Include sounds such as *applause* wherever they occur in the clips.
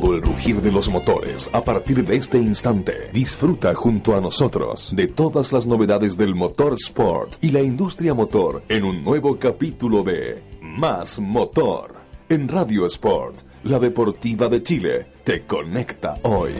Todo el rugir de los motores a partir de este instante. Disfruta junto a nosotros de todas las novedades del motor sport y la industria motor en un nuevo capítulo de Más Motor. En Radio Sport, la deportiva de Chile, te conecta hoy.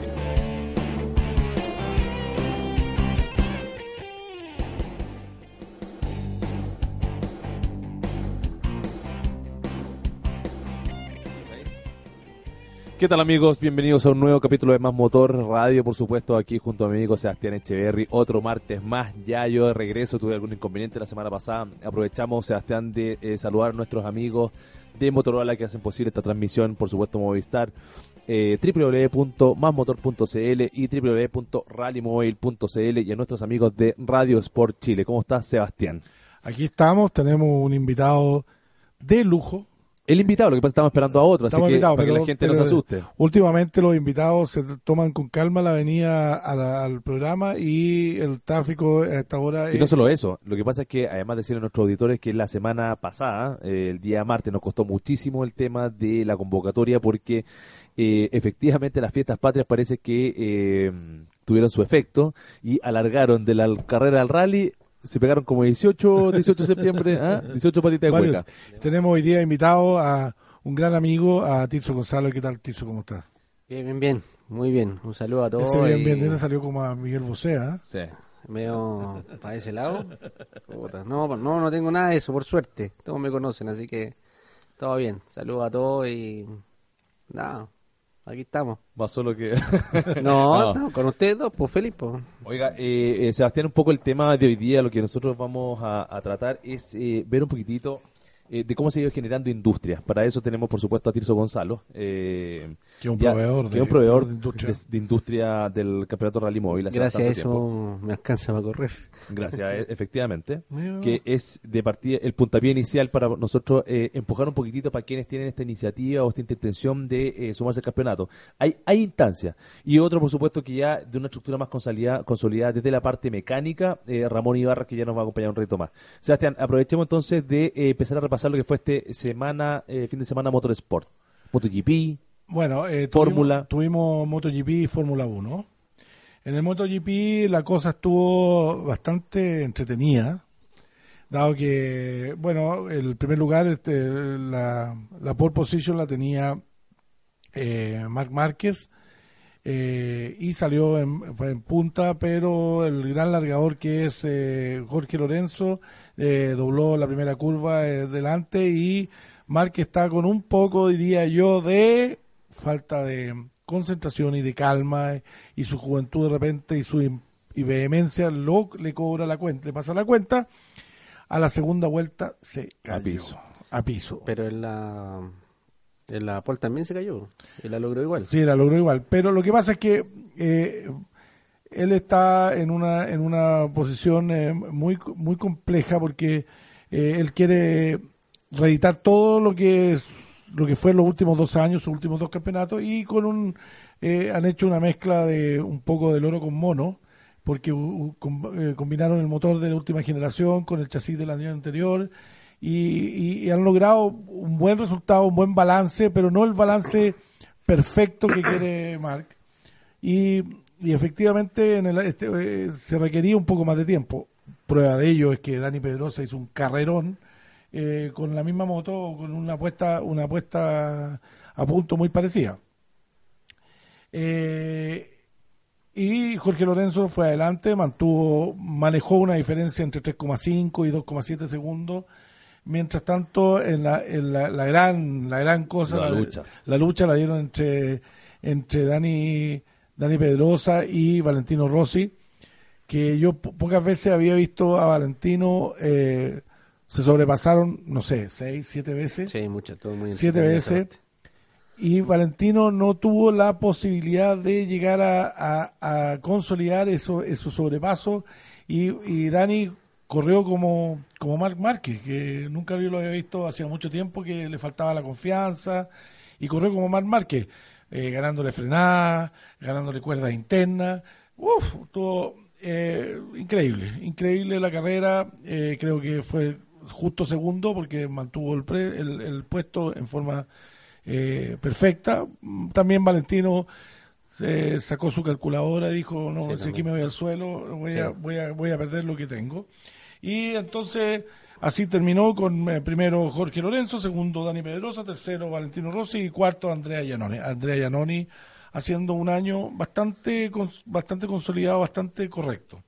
¿Qué tal amigos? Bienvenidos a un nuevo capítulo de Más Motor Radio, por supuesto, aquí junto a mi amigo Sebastián Echeverry. Otro martes más, ya yo de regreso, tuve algún inconveniente la semana pasada. Aprovechamos, Sebastián, de eh, saludar a nuestros amigos de Motorola que hacen posible esta transmisión, por supuesto Movistar, eh, www.masmotor.cl y www.rallymobile.cl y a nuestros amigos de Radio Sport Chile. ¿Cómo estás, Sebastián? Aquí estamos, tenemos un invitado de lujo, el invitado, lo que pasa es que estamos esperando a otro, así que para que la gente no se asuste. Últimamente los invitados se toman con calma la avenida al programa y el tráfico a esta hora... Y no solo eso, lo que pasa es que además de decirle a nuestros auditores que la semana pasada, eh, el día martes, nos costó muchísimo el tema de la convocatoria porque eh, efectivamente las fiestas patrias parece que... Eh, tuvieron su efecto y alargaron de la carrera al rally se pegaron como 18, 18 de septiembre, ¿ah? 18 patitas de cueca. Tenemos hoy día invitado a un gran amigo, a Tirso Gonzalo. ¿Qué tal, Tirso? ¿Cómo estás? Bien, bien, bien. Muy bien. Un saludo a todos. Ese bien, bien. Ese salió como a Miguel Bosea. ¿ah? Sí. Medio para ese lado. No, no, no tengo nada de eso, por suerte. Todos me conocen, así que todo bien. Saludos a todos y nada, aquí estamos. Va solo que... *laughs* no, con ustedes dos, pues Felipe. Oiga, eh, eh, Sebastián, un poco el tema de hoy día, lo que nosotros vamos a, tratar es eh, ver un poquitito eh, de cómo se ha ido generando industria. Para eso tenemos, por supuesto, a Tirso Gonzalo, eh, que un proveedor, de, un proveedor de, industria. del Campeonato Rally Móvil. Gracias a eso me alcanza para correr. Gracias, e, efectivamente. *laughs* que es de partida el puntapié inicial para nosotros eh, empujar un poquitito para quienes tienen esta iniciativa o esta intención de sumarse al campeonato. Hay, hay instancias. Y otro, por supuesto, que ya de una estructura más consolidada, consolidada desde la parte mecánica, Ramón Ibarra, que ya nos va a acompañar un reto más. Sebastián, aprovechemos entonces de empezar a repasar pasar lo que fue este semana, eh, fin de semana Motorsport. MotoGP, bueno, eh, Fórmula. Tuvimos, MotoGP y Fórmula 1. En el MotoGP la cosa estuvo bastante entretenida, dado que, bueno, el primer lugar, este, la, la pole position la tenía eh, Marc Márquez, eh, y salió en, en, punta, pero el gran largador que es eh, Jorge Lorenzo eh, dobló la primera curva delante y Márquez está con un poco, diría yo, de falta de concentración y de calma y su juventud de repente y su y vehemencia lo, le cobra la cuenta, le pasa la cuenta. A la segunda vuelta se cayó. A piso. A piso. Pero en la en la Paul también se cayó y la logró igual. Sí, la logró igual. Pero lo que pasa es que eh, él está en una, en una posición eh, muy, muy compleja porque eh, él quiere reeditar todo lo que es, lo que fue los últimos dos años, sus últimos dos campeonatos, y con un han hecho una mezcla de un poco del oro con mono, porque combinaron el motor de la última generación con el chasis del año anterior y, han logrado un buen resultado, un buen balance, pero no el balance perfecto que quiere Mark. Y, efectivamente en el, este, eh, se requería un poco más de tiempo. Prueba de ello es que Dani Pedrosa hizo un carrerón eh, con la misma moto, con una apuesta, una apuesta a punto muy parecida. Eh, y Jorge Lorenzo fue adelante, mantuvo, manejó una diferencia entre 3,5 y 2,7 segundos Mientras tanto, en la, en la, gran la gran cosa, la, lucha. la lucha la dieron entre, entre Dani, Dani Pedrosa y Valentino Rossi, que yo pocas veces había visto a Valentino, eh, se sobrepasaron, no sé, seis, siete veces. Sí, mucho, todo muy Siete veces. Y Valentino no tuvo la posibilidad de llegar a, a, consolidar eso, esos sobrepasos. Y, y Dani corrió como, como Marc Márquez, que nunca yo lo había visto hacía mucho tiempo, que le faltaba la confianza, y corrió como Marc Márquez, eh, ganándole frenada, ganándole cuerdas internas. Uf, todo eh, increíble, increíble la carrera. eh, creo que fue justo segundo porque mantuvo el, pre- el, el puesto en forma eh, perfecta. También Valentino se sacó su calculadora y dijo, no, Sí, si aquí me voy al suelo, voy, Sí. a, voy, a, voy a perder lo que tengo. Y entonces así terminó con eh, primero Jorge Lorenzo, segundo Dani Pedrosa, tercero Valentino Rossi y cuarto Andrea Giannoni. Andrea Giannoni haciendo un año bastante, bastante consolidado, bastante correcto.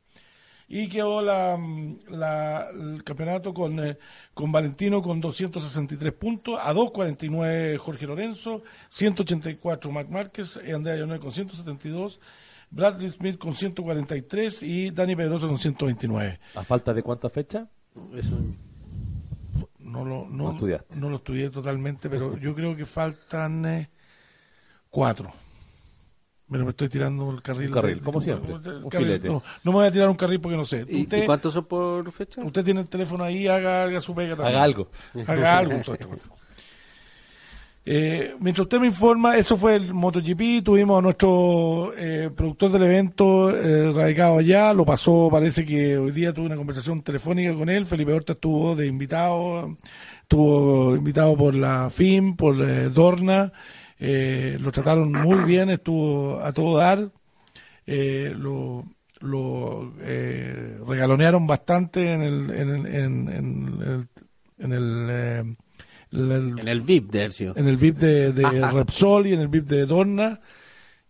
Y quedó la, mm, la- el campeonato con, eh, con Valentino con 263 puntos, a 249 Jorge Lorenzo, 184 Marc Márquez, y Andrea Giannoni con 172, Bradley Smith con 143 y Dani Pedrosa con 129. ¿A falta de cuántas fechas? Eso, No lo, No no, estudiaste. no lo estudié totalmente, pero yo creo que faltan eh, cuatro. Pero me estoy tirando el carril. Un carril, del- como siempre, el un carril, filete. No, no me voy a tirar un carril porque no sé. ¿Y, usted, y cuántos son por fecha? usted tiene el teléfono ahí, haga, haga su pega también. Haga algo. Haga algo. todo esto. Eh, mientras usted me informa, eso fue el MotoGP, tuvimos a nuestro eh, productor del evento eh, radicado allá, lo pasó, parece que hoy día tuve una conversación telefónica con él, Felipe Horta estuvo de invitado, estuvo invitado por la FIM, por eh, Dorna, eh, lo trataron muy bien, estuvo a todo dar, eh, lo, lo eh, regalonearon bastante en el, en el, en, en el, en el, el- En el VIP de Hercio. en el VIP de, de *laughs* Repsol y en el VIP de Dorna.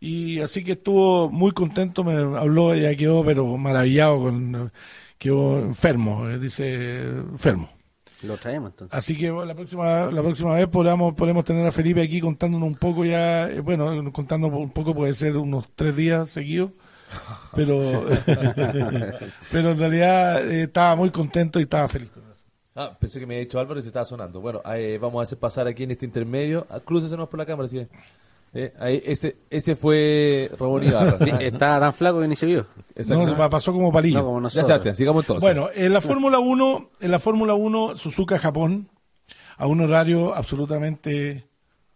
Y así que estuvo muy contento, me habló, ya quedó pero maravillado, con quedó enfermo, eh, dice enfermo. Lo traemos entonces. Así que bueno, la próxima la próxima vez podamos, podemos tener a Felipe aquí contándonos un poco ya, eh, bueno, contando un poco puede ser unos tres días seguidos, *laughs* pero, *laughs* pero en realidad eh, estaba muy contento y estaba feliz. Ah, pensé que me había dicho Álvaro y se estaba sonando. Bueno, eh, vamos a hacer pasar aquí en este intermedio. Ah, Crúcesenos por la cámara, si eh, ahí, ese, ese fue Ramón Ibarra. Sí, Estaba tan flaco que ni se vio. No, pasó como palillo. No como ya, sigamos entonces. Bueno, en la Fórmula 1, en la Fórmula 1, Suzuka Japón, a un horario absolutamente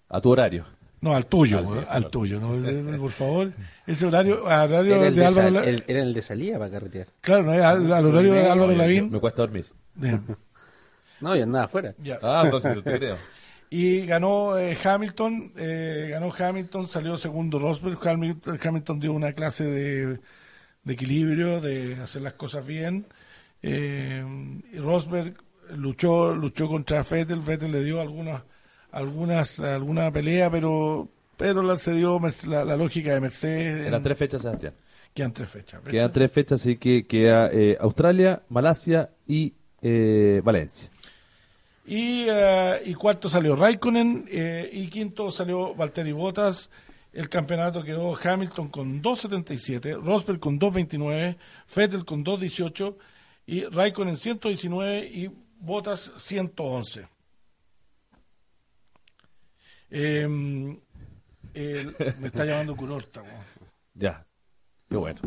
a tu horario. no al tuyo, al, tuyo, ¿no? *laughs* Eh, por favor, ese horario, horario Era el, de de Álvaro, sal- La- el- era el de salida para carretear. claro, ¿no? al, al horario de Álvaro Lavín. Me cuesta dormir. *laughs* No, y andaba afuera. Ah, entonces te creo. Y ganó eh, Hamilton, eh, ganó Hamilton, salió segundo Rosberg. Hamilton, Hamilton dio una clase de, de equilibrio, de hacer las cosas bien. Eh, y Rosberg luchó, luchó contra Vettel, Vettel le dio algunas, algunas, alguna pelea, pero, pero la se dio la, la lógica de Mercedes. Eran en- tres fechas, Sebastián. Quedan tres fechas. Quedan tres fechas, así que queda eh, Australia, Malasia y eh, Valencia. Y, eh, y cuarto salió Raikkonen eh, y quinto salió Valtteri Bottas. El campeonato quedó Hamilton con 2.77, Rosberg con 2.29, Vettel con 2.18 y Raikkonen 119 y Bottas 111. Eh, el- me está llamando Curorta. Ya. Qué bueno.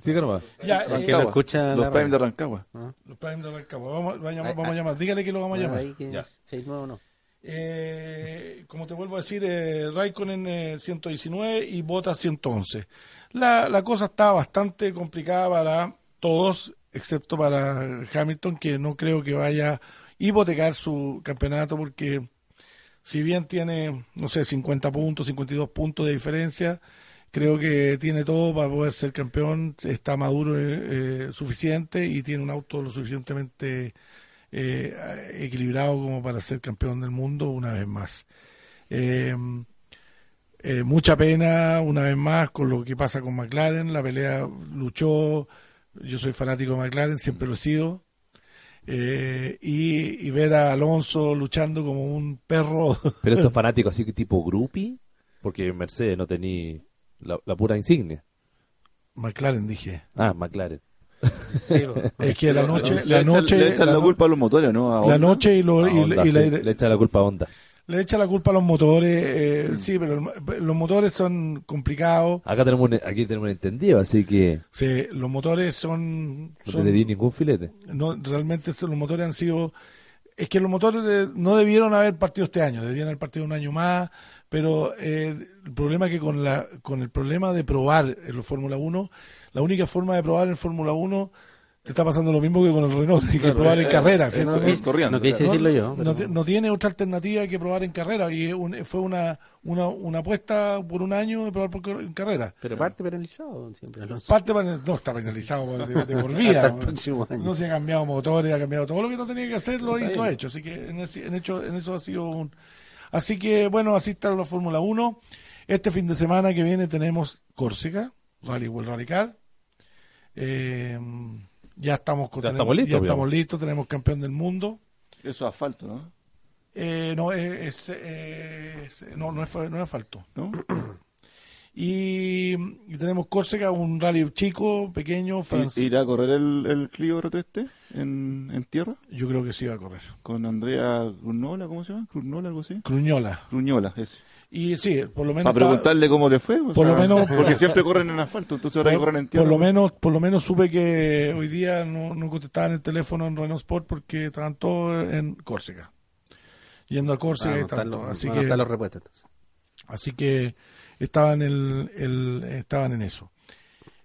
Sigue nomás. Ya, eh, lo escucha Los Prime de. Rancagua. los Prime de Rancagua. Vamos, vamos a llamar- Ay, vamos a ay. llamar. Dígale que lo vamos a llamar. ahí que Ya. seis nueve no. Eh, como te vuelvo a decir, eh, Raikkonen eh, 119 y Bottas 111. La, la cosa está bastante complicada para todos, excepto para Hamilton, que no creo que vaya a hipotecar su campeonato porque si bien tiene, no sé, 50 puntos, 52 puntos de diferencia, creo que tiene todo para poder ser campeón, está maduro eh, eh, suficiente y tiene un auto lo suficientemente eh, equilibrado como para ser campeón del mundo una vez más. Eh, eh, mucha pena una vez más con lo que pasa con McLaren, la pelea luchó, yo soy fanático de McLaren, siempre lo he sido, eh, y, y ver a Alonso luchando como un perro Pero estos *laughs* fanáticos así que tipo groupie, porque en Mercedes no tenía la, la pura insignia. McLaren dije Ah, McLaren. *laughs* es que la noche Le la echan- noche le echan la, culpa a los motores, ¿no? A la Honda. noche y, lo, A y, Honda, y la, sí, le echa la culpa a Honda. le echa la culpa a los motores, eh, sí, pero los motores son complicados. Acá tenemos un, aquí tenemos un entendido, así que Sí, los motores son, no son- te di ningún filete. no, realmente los motores han sido es que los motores de- no debieron haber partido este año debían haber partido un año más pero eh, el problema es que con la con el problema de probar en los Fórmula 1 la única forma de probar en Fórmula 1 te está pasando lo mismo que con el Renault hay que probar en carrera ¿cierto? No, es corriendo, no quise No, decirlo yo. no, pero- te- no tiene otra alternativa que probar en carrera y un- fue una, una una apuesta por un año de probar por- en carrera Pero parte penalizado siempre, Alonso. parte no está penalizado por- de, de por vida *laughs* no se ha cambiado motores ha cambiado todo lo que no tenía que hacer lo, ha- lo ha hecho así que en, ese- en hecho, en eso ha sido un así que bueno así está la Fórmula 1 este fin de semana que viene tenemos Córcega Rally World Rally Car. Eh, ya estamos Ya tenemos- estamos listos, ya estamos listos tenemos campeón del mundo. Eso es asfalto, ¿no? Eh, no es, es- es- no no es, no es asfalto. ¿No? *clears throat* y, y tenemos Córcega un rally chico pequeño francés ¿Ir a correr el, el Clio R3T en, en tierra? yo creo que sí va a correr Con Andrea Cruznola, ¿cómo se llama? Cruznola, algo así. Cruñola Cruñola, ese. y sí por lo menos Para está- preguntarle cómo le fue. Por lo menos- Porque siempre corren en asfalto, entonces ahora que corren en tierra. por lo menos por lo menos supe que hoy día no, no contestaban el teléfono en Renault Sport porque estaban todos en Córcega yendo a Córcega Van a y tanto los- así que los repuestos. entonces. así que estaban el, el- estaban en eso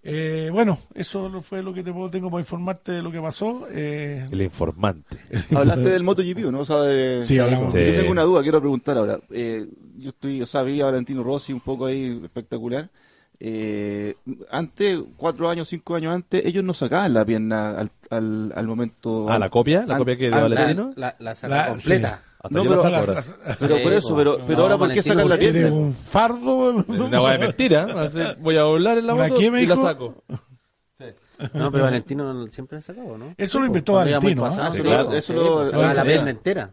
Eh, bueno eso lo- fue lo que te puedo, tengo para informarte de lo que pasó eh, El informante. *laughs* Hablaste del MotoGP, ¿no? O sea, de... Sí, hablamos. Yo tengo una duda, quiero preguntar ahora. Eh, yo estoy, o sea, vi a Valentino Rossi un poco ahí espectacular. Eh, antes, cuatro años, cinco años antes, ellos no sacaban la pierna al, al, al momento. Ah, la copia, la An- copia que an- Valentino. La, la saca La- completa. Hasta No, yo pero la saco las- ahora. las- Pero Sí, por eso, pero, pero No, ahora, ¿por qué sacan la pierna? un fardo *laughs* Una hueá de mentira. Así, Voy a volar en la ¿Una moto y la saco. No, pero Valentino siempre la sacó, ¿no? Eso lo inventó Valentino, pues, Eso sí, lo- lo la pierna entera.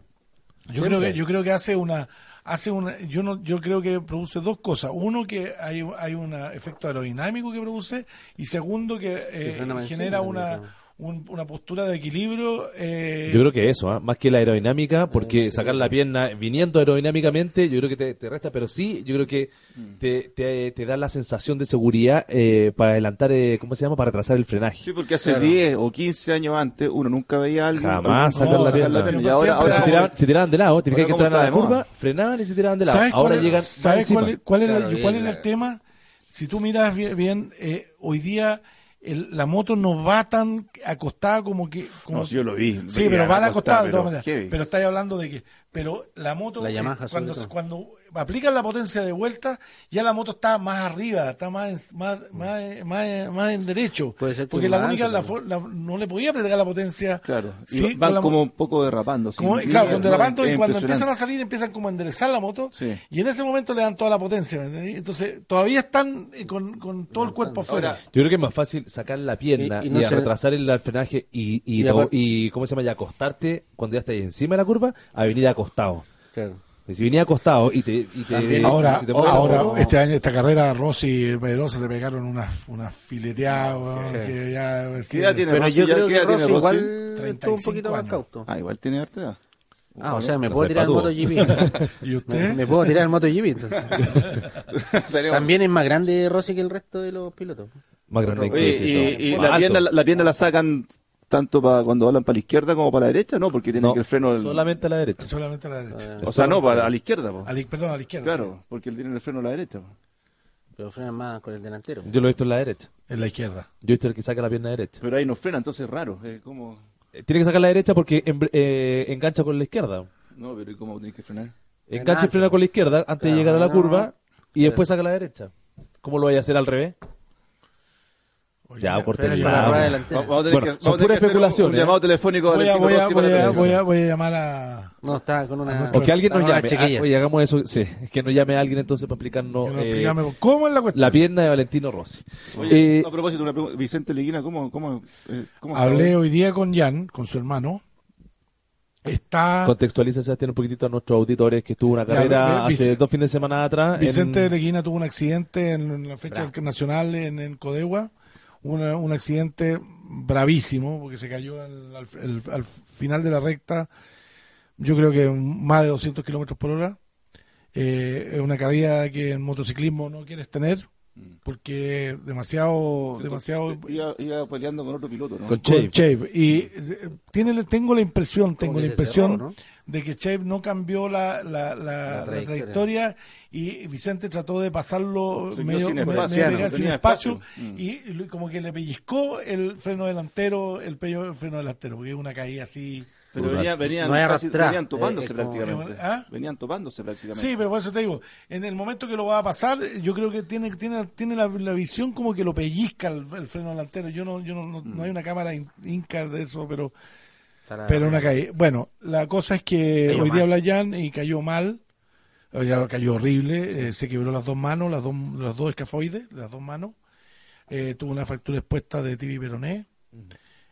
Yo creo que yo creo que hace una hace una yo no yo creo que produce dos cosas uno que hay hay un efecto aerodinámico que produce y segundo que eh, genera encima, una. Un- una postura de equilibrio eh, Yo creo que eso, ¿ah? más que la aerodinámica, porque sacar la pierna viniendo aerodinámicamente, yo creo que te, te resta, pero sí, yo creo que te, te, te da la sensación de seguridad eh, para adelantar, eh, ¿cómo se llama? Para trazar el frenaje. Sí, porque hace 10 o 15 años antes uno nunca veía a alguien. Jamás sacar la sacar pierna. Y ahora, ahora se, tiraban, se tiraban de lado, tenían que entrar a la curva, frenaban y se tiraban de lado. ¿Sabes Ahora cuál, llegan ¿sabes cuál, cuál es, Claro, el, cuál bien, es el tema? Si tú miras bien, bien, eh, hoy día el- la moto no va tan acostada como que... Como No, sí, yo lo vi. Sí, pero la van acostada, acostadas de pero todas maneras. Pero estáis hablando de que... Pero la moto, La Yamaha, cuando, cuando aplican la potencia de vuelta, ya la moto está más arriba, está más en, más, más, más, más en derecho. Puede ser que Porque más la única, alto, la, ¿no? for- la- no le podía aplicar la potencia. Claro. Y Sí, van la como un poco derrapando. sí. como- claro, con derrapando y cuando empiezan a salir empiezan como a enderezar la moto Sí. y en ese momento le dan toda la potencia. Entonces todavía están eh, con, con todo el cuerpo afuera. Yo creo que es más fácil sacar la pierna Y- y, y no a se- retrasar el, el frenaje y, y, y, ¿cómo se llama? Y acostarte cuando ya estás encima de la curva a venir acostado. Claro. Si venía acostado y te... Y te ahora, si te la ahora este año, esta carrera, Rossi y Pedrosa se pegaron unas una fileteadas, Sí. que ya... ¿Qué edad tiene Pero Rossi? yo creo ¿Qué que Rossi igual estuvo un 35 poquito más cauto. Ah, igual tiene harta edad. Ah, o sea, me No puedo tirar el. MotoGP. *laughs* ¿Y me, usted? me puedo tirar el MotoGP. entonces. *laughs* También es más grande Rossi que el resto de los pilotos. Más grande Oye, que y, la, pierna, la pierna la sacan tanto para cuando hablan para la izquierda como para la derecha, ¿no? Porque tienen No, que el freno... solamente a la derecha. Solamente a la derecha. O sea, no, para a la izquierda, po. A la- perdón, a la izquierda. Claro, porque él tiene el freno a la derecha. po. Pero frenan más con el delantero. Yo lo he visto en la derecha. sí, En la izquierda. Yo he visto el que saca la pierna derecha. Pero ahí no frena, entonces es raro. Es como... Eh, Tiene que sacar la derecha porque eh, engancha con la izquierda. No, pero ¿y cómo tienes que frenar? Engancha y frena con la izquierda antes de llegar a la no. curva y después saca la derecha. ¿Cómo lo vaya a hacer al revés? Oye, Ya, rueda delantera. Vamos a tener Bueno, que, son a puras un- Un, ¿eh? llamado telefónico a Voy a, Valentino voy, a, Rossi voy, a, televisión. voy, a, voy a llamar a... No, está con una... O que alguien nos llame. Ah, Oye, hagamos eso. Sí, que nos llame alguien entonces para explicarnos eh, ¿Cómo es la cuestión? la pierna de Valentino Rossi. Oye, Eh, a propósito, una pregunta. Vicente Leguina, ¿cómo, cómo, eh, Hablé hoy? día con Jan, con su hermano. Está... Contextualiza, Sebastián, un poquitito a nuestros auditores que estuvo una Ya, carrera Vic- hace dos fines de semana atrás. Vicente en- Leguina tuvo un accidente en, la fecha Bravo. nacional en, en Codegua, Una- un accidente bravísimo porque se cayó al, al- el- al final de la recta, yo creo que más de 200 kilómetros por hora. Eh, es una caída que en motociclismo no quieres tener porque demasiado demasiado Iba, iba peleando con otro piloto, ¿no? Con con Chave. Y eh, tiene tengo la impresión tengo la impresión cerró, ¿no? de que Chave no cambió la, la, la- la trayectoria. trayectoria y Vicente trató de pasarlo Se medio, sin espacio, medio no pegado, sin espacio, espacio. Y como que le pellizcó el freno delantero el pello del freno delantero porque es una caída así Pero venía, venían, No casi- arrastrar, venían topándose eh, prácticamente. ¿Ah? Venían topándose prácticamente. Sí, pero por eso te digo, en el momento que lo va a pasar, yo creo que tiene tiene tiene la, la visión como que lo pellizca el, el freno delantero. Yo no yo no, no, no hay una cámara in- Incar de eso, pero pero una caída. Bueno, la cosa es que Cayó hoy día habla Jan y cayó mal. Sea, cayó horrible, eh, se quebró las dos manos, las dos, los dos escafoides, las dos manos. Eh, tuvo una fractura expuesta de tibia peroné.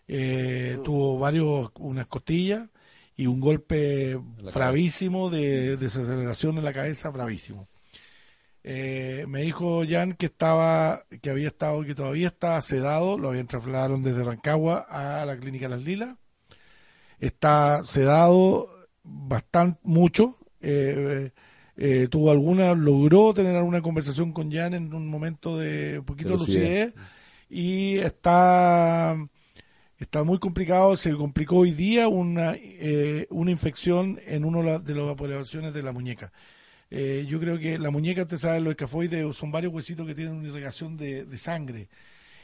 Eh, tuvo varios, unas costillas y un golpe bravísimo de desaceleración en la cabeza, bravísimo. Eh, me dijo Jan que estaba, que había estado, que todavía estaba sedado, lo habían trasladaron desde Rancagua a la clínica Las Lilas. Está sedado bastante, mucho. Eh, eh, tuvo alguna, logró tener alguna conversación con Jan en un momento de un poquito de De lucidez. lucidez y está está muy complicado, se complicó hoy día una, eh, una infección en uno de la- de las evaluaciones de la muñeca. Eh, yo creo que la muñeca, usted sabe, los escafoides son varios huesitos que tienen una irrigación de, de sangre.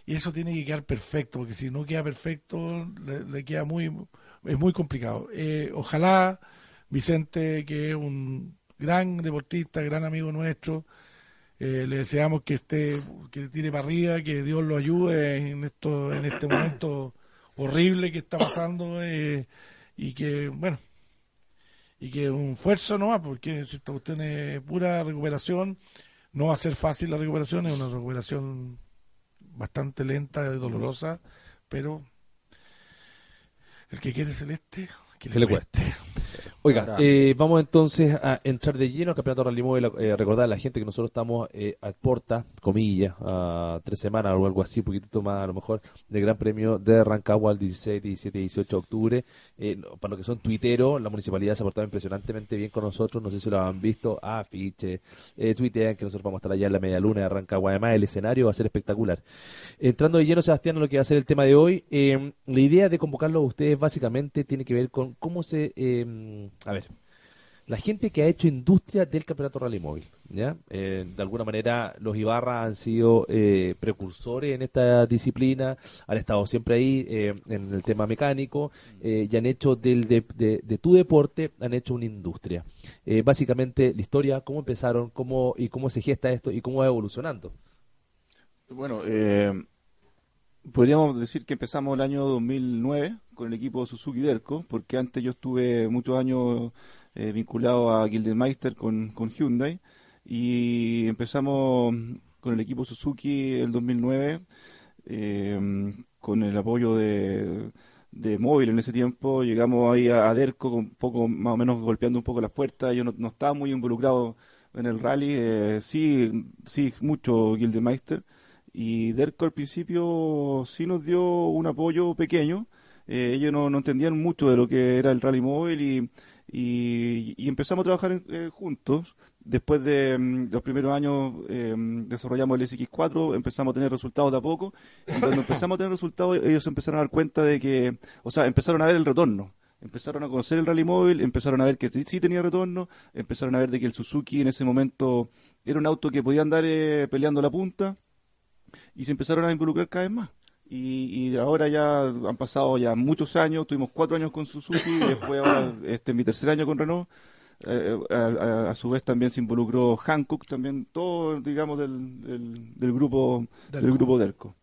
Y eso tiene que quedar perfecto, porque si no queda perfecto, le, le queda muy, es muy complicado. Eh, ojalá Vicente, que es un gran deportista, gran amigo nuestro, eh, le deseamos que esté, que tire para arriba, que Dios lo ayude en esto, en este momento horrible que está pasando eh, y que, bueno, y que un esfuerzo nomás, porque si esta cuestión es pura recuperación, no va a ser fácil la recuperación, es una recuperación bastante lenta y dolorosa, pero el que quiere celeste, que le, Que le cueste. Oiga, eh, vamos entonces a entrar de lleno al Campeonato Rally Móvil. Eh, recordar a la gente que nosotros estamos eh, a porta, comillas, a tres semanas o algo así, un poquitito más a lo mejor, del Gran Premio de Rancagua el 16, 17 y 18 de octubre. Eh, para los que son tuiteros, la municipalidad se ha portado impresionantemente bien con nosotros. No sé si lo han visto, afiche, eh, tuitean que nosotros vamos a estar allá en la media luna de Rancagua. Además, el escenario va a ser espectacular. Entrando de lleno, Sebastián, a lo que va a ser el tema de hoy, eh, la idea de convocarlos a ustedes básicamente tiene que ver con cómo se... a ver, la gente que ha hecho industria del campeonato rally móvil, ¿ya? Eh, de alguna manera los Ibarra han sido eh, precursores en esta disciplina, han estado siempre ahí eh, en el tema mecánico eh, y han hecho del, de, de- de tu deporte, han hecho una industria. Básicamente la historia, cómo empezaron, cómo y cómo se gesta esto y cómo va evolucionando. Bueno, podríamos decir que empezamos el año 2009 con el equipo Suzuki Derco, porque antes yo estuve muchos años eh, vinculado a Gildemeister con, con Hyundai y empezamos con el equipo Suzuki el 2009 eh, con el apoyo de, de móvil en ese tiempo. Llegamos ahí a, Derco con un poco, más o menos golpeando un poco las puertas. Yo no, no estaba muy involucrado en el rally, eh, sí, sí, mucho Gildemeister. Y Derco al principio sí nos dio un apoyo pequeño. Eh, ellos no, entendían mucho de lo que era el rally móvil y, empezamos a trabajar eh, juntos. Después de mm, los primeros años eh, desarrollamos el SX4, empezamos a tener resultados de a poco. Y cuando empezamos a tener resultados, ellos empezaron a dar cuenta de que, o sea, empezaron a ver el retorno. Empezaron a conocer el rally móvil, empezaron a ver que sí tenía retorno, empezaron a ver de que el Suzuki en ese momento era un auto que podía andar eh, peleando la punta y se empezaron a involucrar cada vez más. Y, y ahora ya han pasado ya muchos años, tuvimos cuatro años con Suzuki, después ahora este es mi tercer año con Renault. Eh, a, a- a su vez también se involucró Hankook, también todo, digamos, del, del, del grupo del Derco. grupo Derco.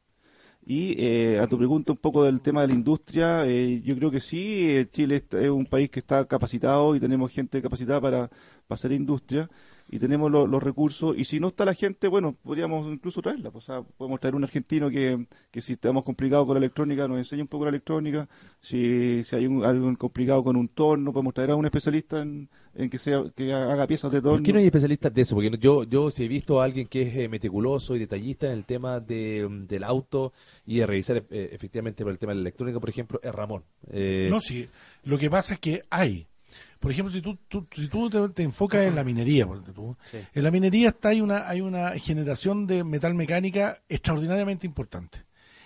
Y eh, a tu pregunta un poco del tema de la industria, eh, yo creo que sí, eh, Chile es un país que está capacitado y tenemos gente capacitada para, para hacer industria y tenemos lo- los recursos y si no está la gente, bueno, podríamos incluso traerla, pues, o sea, podemos traer un argentino que, que si estamos complicados con la electrónica nos enseñe un poco la electrónica, si, si hay un- algo complicado con un torno, podemos traer a un especialista en, en que sea que haga piezas de torno. ¿Por qué no hay especialistas de eso? Porque yo, yo sí he visto a alguien que es eh, meticuloso y detallista en el tema de, del auto y de revisar eh, efectivamente por el tema de la electrónica, por ejemplo, es Ramón. Eh, No, sí. Lo que pasa es que hay. Por ejemplo, si tú, tú- si tú te, te enfocas en la minería, por ejemplo, Sí. en la minería está hay una hay una generación de metal mecánica extraordinariamente importante.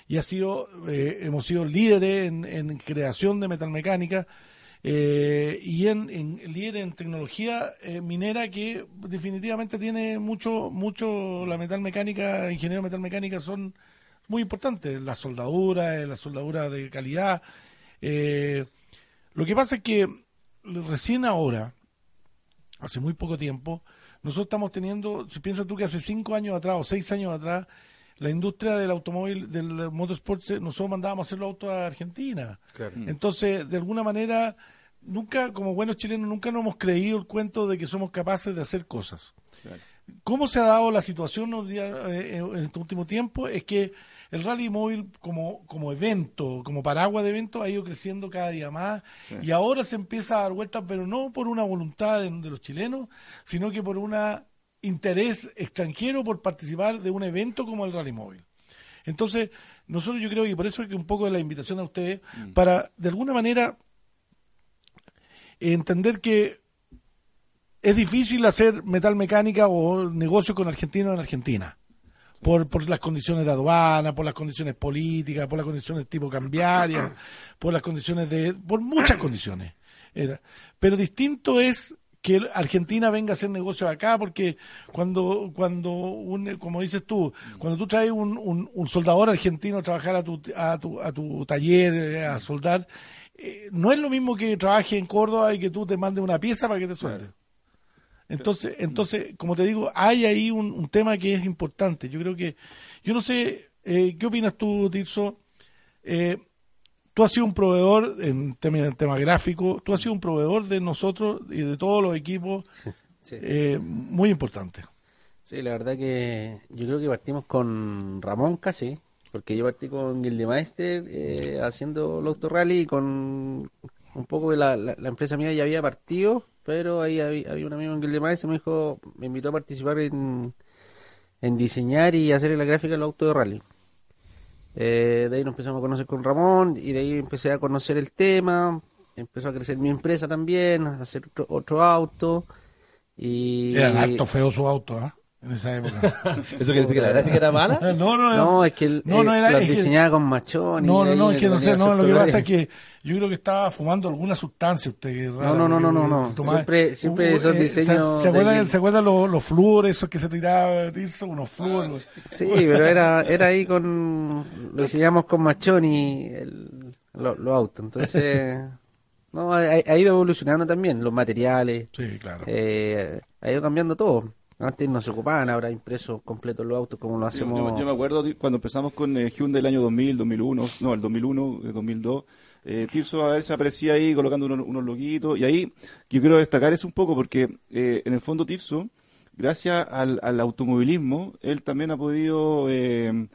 Y ha sido eh, hemos sido líderes en, en creación de metal mecánica eh, y en, en líderes en tecnología eh, minera que definitivamente tiene mucho mucho la metal mecánica ingenieros de metal mecánica son muy importantes. La soldadura eh, la soldadura de calidad eh, lo que pasa es que recién ahora hace muy poco tiempo, nosotros estamos teniendo, si piensas tú que hace cinco años atrás o seis años atrás, la industria del automóvil, del motorsport, se- nosotros mandábamos a hacer los autos a Argentina. Entonces, de alguna manera, nunca, como buenos chilenos, nunca nos hemos creído el cuento de que somos capaces de hacer cosas. ¿Cómo se ha dado la situación eh, en este último tiempo? Es que el rally móvil como, como evento, como paraguas de evento, ha ido creciendo cada día más y ahora se empieza a dar vueltas, pero no por una voluntad de, de los chilenos, sino que por un interés extranjero por participar de un evento como el rally móvil. Entonces, nosotros yo creo que por eso es que un poco de la invitación a ustedes, para de alguna manera entender que es difícil hacer metal mecánica o negocio con argentinos en Argentina. Por, por las condiciones de aduana, por las condiciones políticas, por las condiciones tipo cambiarias, *coughs* por las condiciones de. por muchas condiciones. Era. Pero distinto es que Argentina venga a hacer negocios acá, porque cuando, cuando un, como dices tú, cuando tú traes un, un, un soldador argentino a trabajar a tu, a tu, a tu taller, eh, a soldar, eh, no es lo mismo que trabaje en Córdoba y que tú te mandes una pieza para que te suelte. Entonces, entonces, como te digo, hay ahí un, un tema que es importante. Yo creo que, yo no sé, eh, ¿qué opinas tú, Tirso? Eh, tú has sido un proveedor en tema, en tema gráfico, tú has sido un proveedor de nosotros y de todos los equipos *laughs* Sí. eh, muy importante. Sí, la verdad que yo creo que partimos con Ramón casi, porque yo partí con Gildemeister eh, haciendo el autorally y con un poco la, la, la empresa mía ya había partido, pero ahí había, había un amigo en Gildemeister me dijo, me invitó a participar en, en diseñar y hacer la gráfica del auto de rally. Eh, de ahí nos empezamos a conocer con Ramón y de ahí empecé a conocer el tema, empezó a crecer mi empresa también, a hacer otro, otro auto y... Eran harto feos sus autos, ¿ah? En esa época. *laughs* ¿Eso quiere decir que la gráfica era mala? *laughs* no, no, No, es que el, No, no, eh, era- lo es que- diseñaba con machón. No, no, no, es que no sé, no, lo que pasa es que yo creo que estaba fumando alguna sustancia usted. que rara, No, no, no, no, no, no. tomaba- Siempre- siempre Uh, esos eh, ¿se- diseños ¿Se, acuerdan, ¿se acuerdan los, los flúores esos que se tiraba Tirso? Unos flúores. Sí, pero era, era ahí con. Lo diseñamos con machón y el, lo- los autos. Entonces. *laughs* No, ha, ha ido evolucionando también los materiales. Sí, claro. eh, ha ido cambiando todo. Antes no se ocupaban, ahora impresos completos los autos como lo hacemos. yo- yo me acuerdo cuando empezamos con eh, Hyundai el año 2000, 2001, no, el 2001, el 2002. Eh, Tirso a veces aparecía ahí colocando unos, unos loguitos. Y ahí yo quiero destacar eso un poco porque eh, en el fondo Tirso, gracias al, al automovilismo, él también ha podido eh,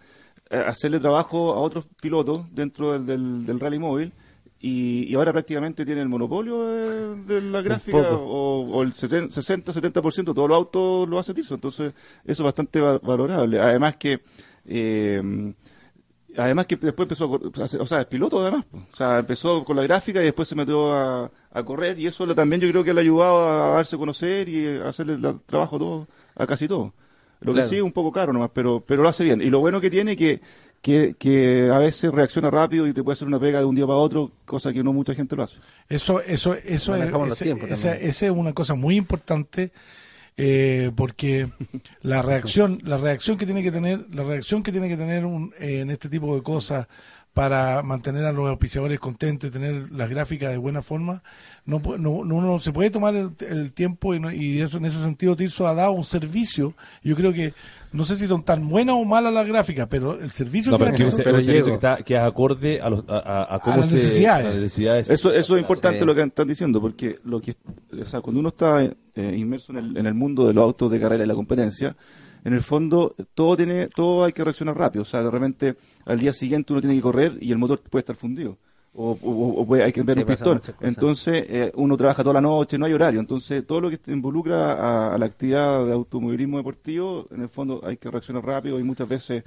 hacerle trabajo a otros pilotos dentro del, del, del rally móvil. Y, y ahora prácticamente tiene el monopolio de, de la gráfica o, o el 60-70% de todos los autos lo hace Tirso. Entonces, eso es bastante va- valorable. Además que. eh, Además que después empezó a hacer- o sea, es piloto además, o sea, empezó con la gráfica y después se metió a, a correr y eso también yo creo que le ha ayudado a darse a conocer y a hacerle el trabajo todo, a casi todo. Lo Claro. que sí es un poco caro nomás, pero, pero lo hace bien. Y lo bueno que tiene que, que, que a veces reacciona rápido y te puede hacer una pega de un día para otro, cosa que no mucha gente lo hace. Eso, eso, eso es, ese- esa, es una cosa muy importante eh, porque la reacción, la reacción que tiene que tener, la reacción que tiene que tener un, eh, en este tipo de cosas para mantener a los auspiciadores contentos y tener las gráficas de buena forma, no, no, no- uno se puede tomar el, el tiempo y, no- y eso en ese sentido Tirso ha dado un servicio. Yo creo que no sé si son tan buenas o malas las gráficas, pero el servicio No, que pero que gente- un, pero un servicio que, llego. está, que es acorde a, los, a, a- a cómo las se, necesidades. las necesidades. Eso, eso es importante lo que están diciendo, porque lo que, o sea, cuando uno está eh, inmerso en el, en el mundo de los autos de carrera y la competencia, en el fondo todo tiene, todo hay que reaccionar rápido. O sea, de repente al día siguiente uno tiene que correr y el motor puede estar fundido. O, o- o puede- hay que ver Sí, un pistón. Entonces eh, uno trabaja toda la noche, no hay horario. Entonces todo lo que involucra a, a la actividad de automovilismo deportivo, en el fondo hay que reaccionar rápido y muchas veces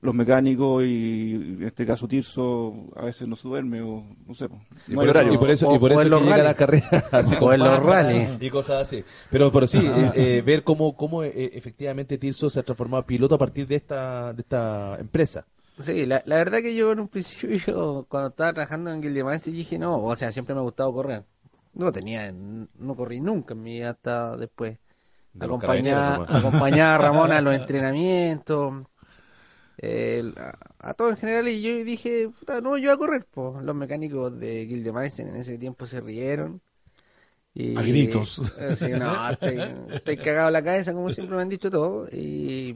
los mecánicos y en este caso Tirso a veces no se duerme o no sé. Y no por, eso, y por eso, y por o eso que llega rally. la carrera *laughs* así O en los rally. y cosas así. Pero, pero sí, eh, eh, ver cómo, cómo eh, efectivamente Tirso se ha transformado en piloto a partir de esta, de esta empresa. Sí, la, la verdad que yo en un principio, *laughs* cuando estaba trabajando en Guildemans, dije no, o sea, siempre me ha gustado correr. No tenía, no corrí nunca en mi vida hasta después. De acompañaba a Ramón a los *laughs* entrenamientos, el- a, a todo en general, y yo dije, puta, no, yo voy a correr. Pues. Los mecánicos de Guildemeister en ese tiempo se rieron. Y, A gritos. eh, sí, no, estoy, estoy cagado en la cabeza, como siempre me han dicho todo. Y,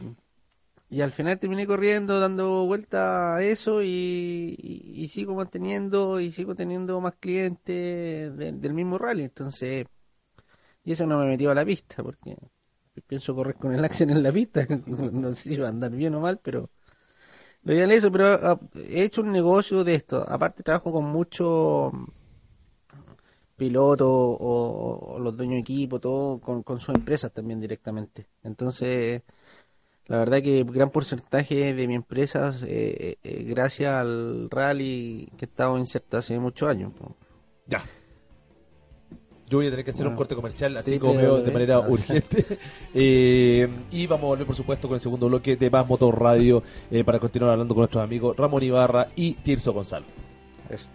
y al final terminé corriendo, dando vuelta a eso y, y- y sigo manteniendo y sigo teniendo más clientes de- del mismo rally. Entonces, y eso no me metió a la pista porque pienso correr con el Axel en la pista. *laughs* No sé si va a andar bien o mal, pero ideal es eso. Pero ah, he hecho un negocio de esto. Aparte, trabajo con muchos pilotos o, los dueños de equipo, todo con, con sus empresas también directamente. Entonces, la verdad que gran porcentaje de mi empresa, eh, eh, gracias al rally que he estado inserto hace muchos años. Ya. Yo voy a tener que hacer un Bueno. corte comercial, así Sí, como veo de manera *laughs* urgente. Eh, y vamos a volver, por supuesto, con el segundo bloque de Más Motor Radio eh, para continuar hablando con nuestros amigos Ramón Ibarra y Tirso Gonzalo. Eso.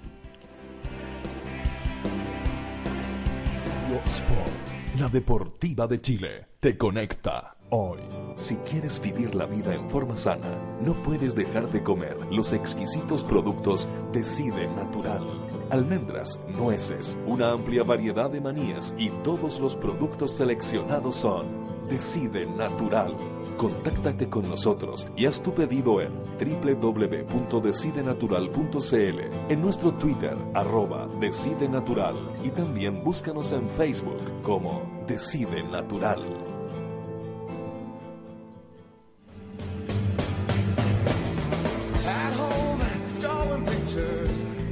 Sport, la deportiva de Chile, te conecta hoy. Si quieres vivir la vida en forma sana, no puedes dejar de comer los exquisitos productos Decide Natural. Almendras, nueces, una amplia variedad de manías y todos los productos seleccionados son Decide Natural. Contáctate con nosotros y haz tu pedido en www.decidenatural.cl, en nuestro Twitter, arroba Decide Natural, y también búscanos en Facebook como Decide Natural.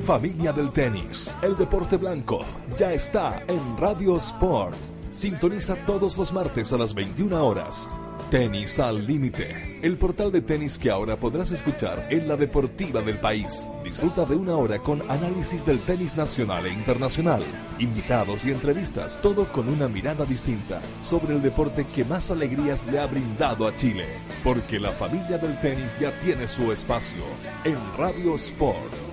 Familia del tenis, el deporte blanco, ya está en Radio Sport. Sintoniza todos los martes a las 21 horas. Tenis al límite, el portal de tenis que ahora podrás escuchar en la deportiva del país. Disfruta de una hora con análisis del tenis nacional e internacional, invitados y entrevistas, todo con una mirada distinta sobre el deporte que más alegrías le ha brindado a Chile. Porque la familia del tenis ya tiene su espacio en Radio Sport,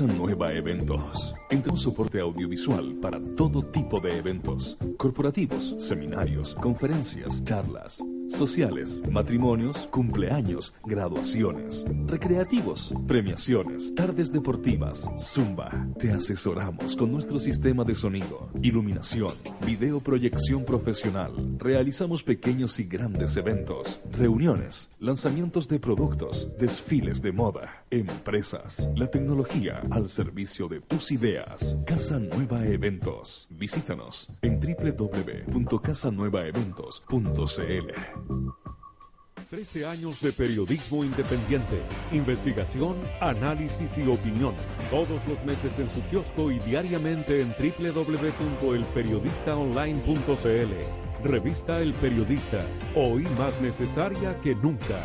Casa Nueva Eventos. Entre un soporte audiovisual para todo tipo de eventos, corporativos, seminarios, conferencias, charlas, sociales, matrimonios, cumpleaños, graduaciones, recreativos, premiaciones, tardes deportivas, zumba. Te asesoramos con nuestro sistema de sonido, iluminación, videoproyección profesional. Realizamos pequeños y grandes eventos, reuniones, lanzamientos de productos, desfiles de moda, empresas, la tecnología al servicio de tus ideas. Casa Nueva Eventos. Visítanos en www.casanuevaeventos.cl. 13 años de periodismo independiente, investigación, análisis y opinión. Todos los meses en su kiosco y diariamente en www.elperiodistaonline.cl. Revista El Periodista, hoy más necesaria que nunca.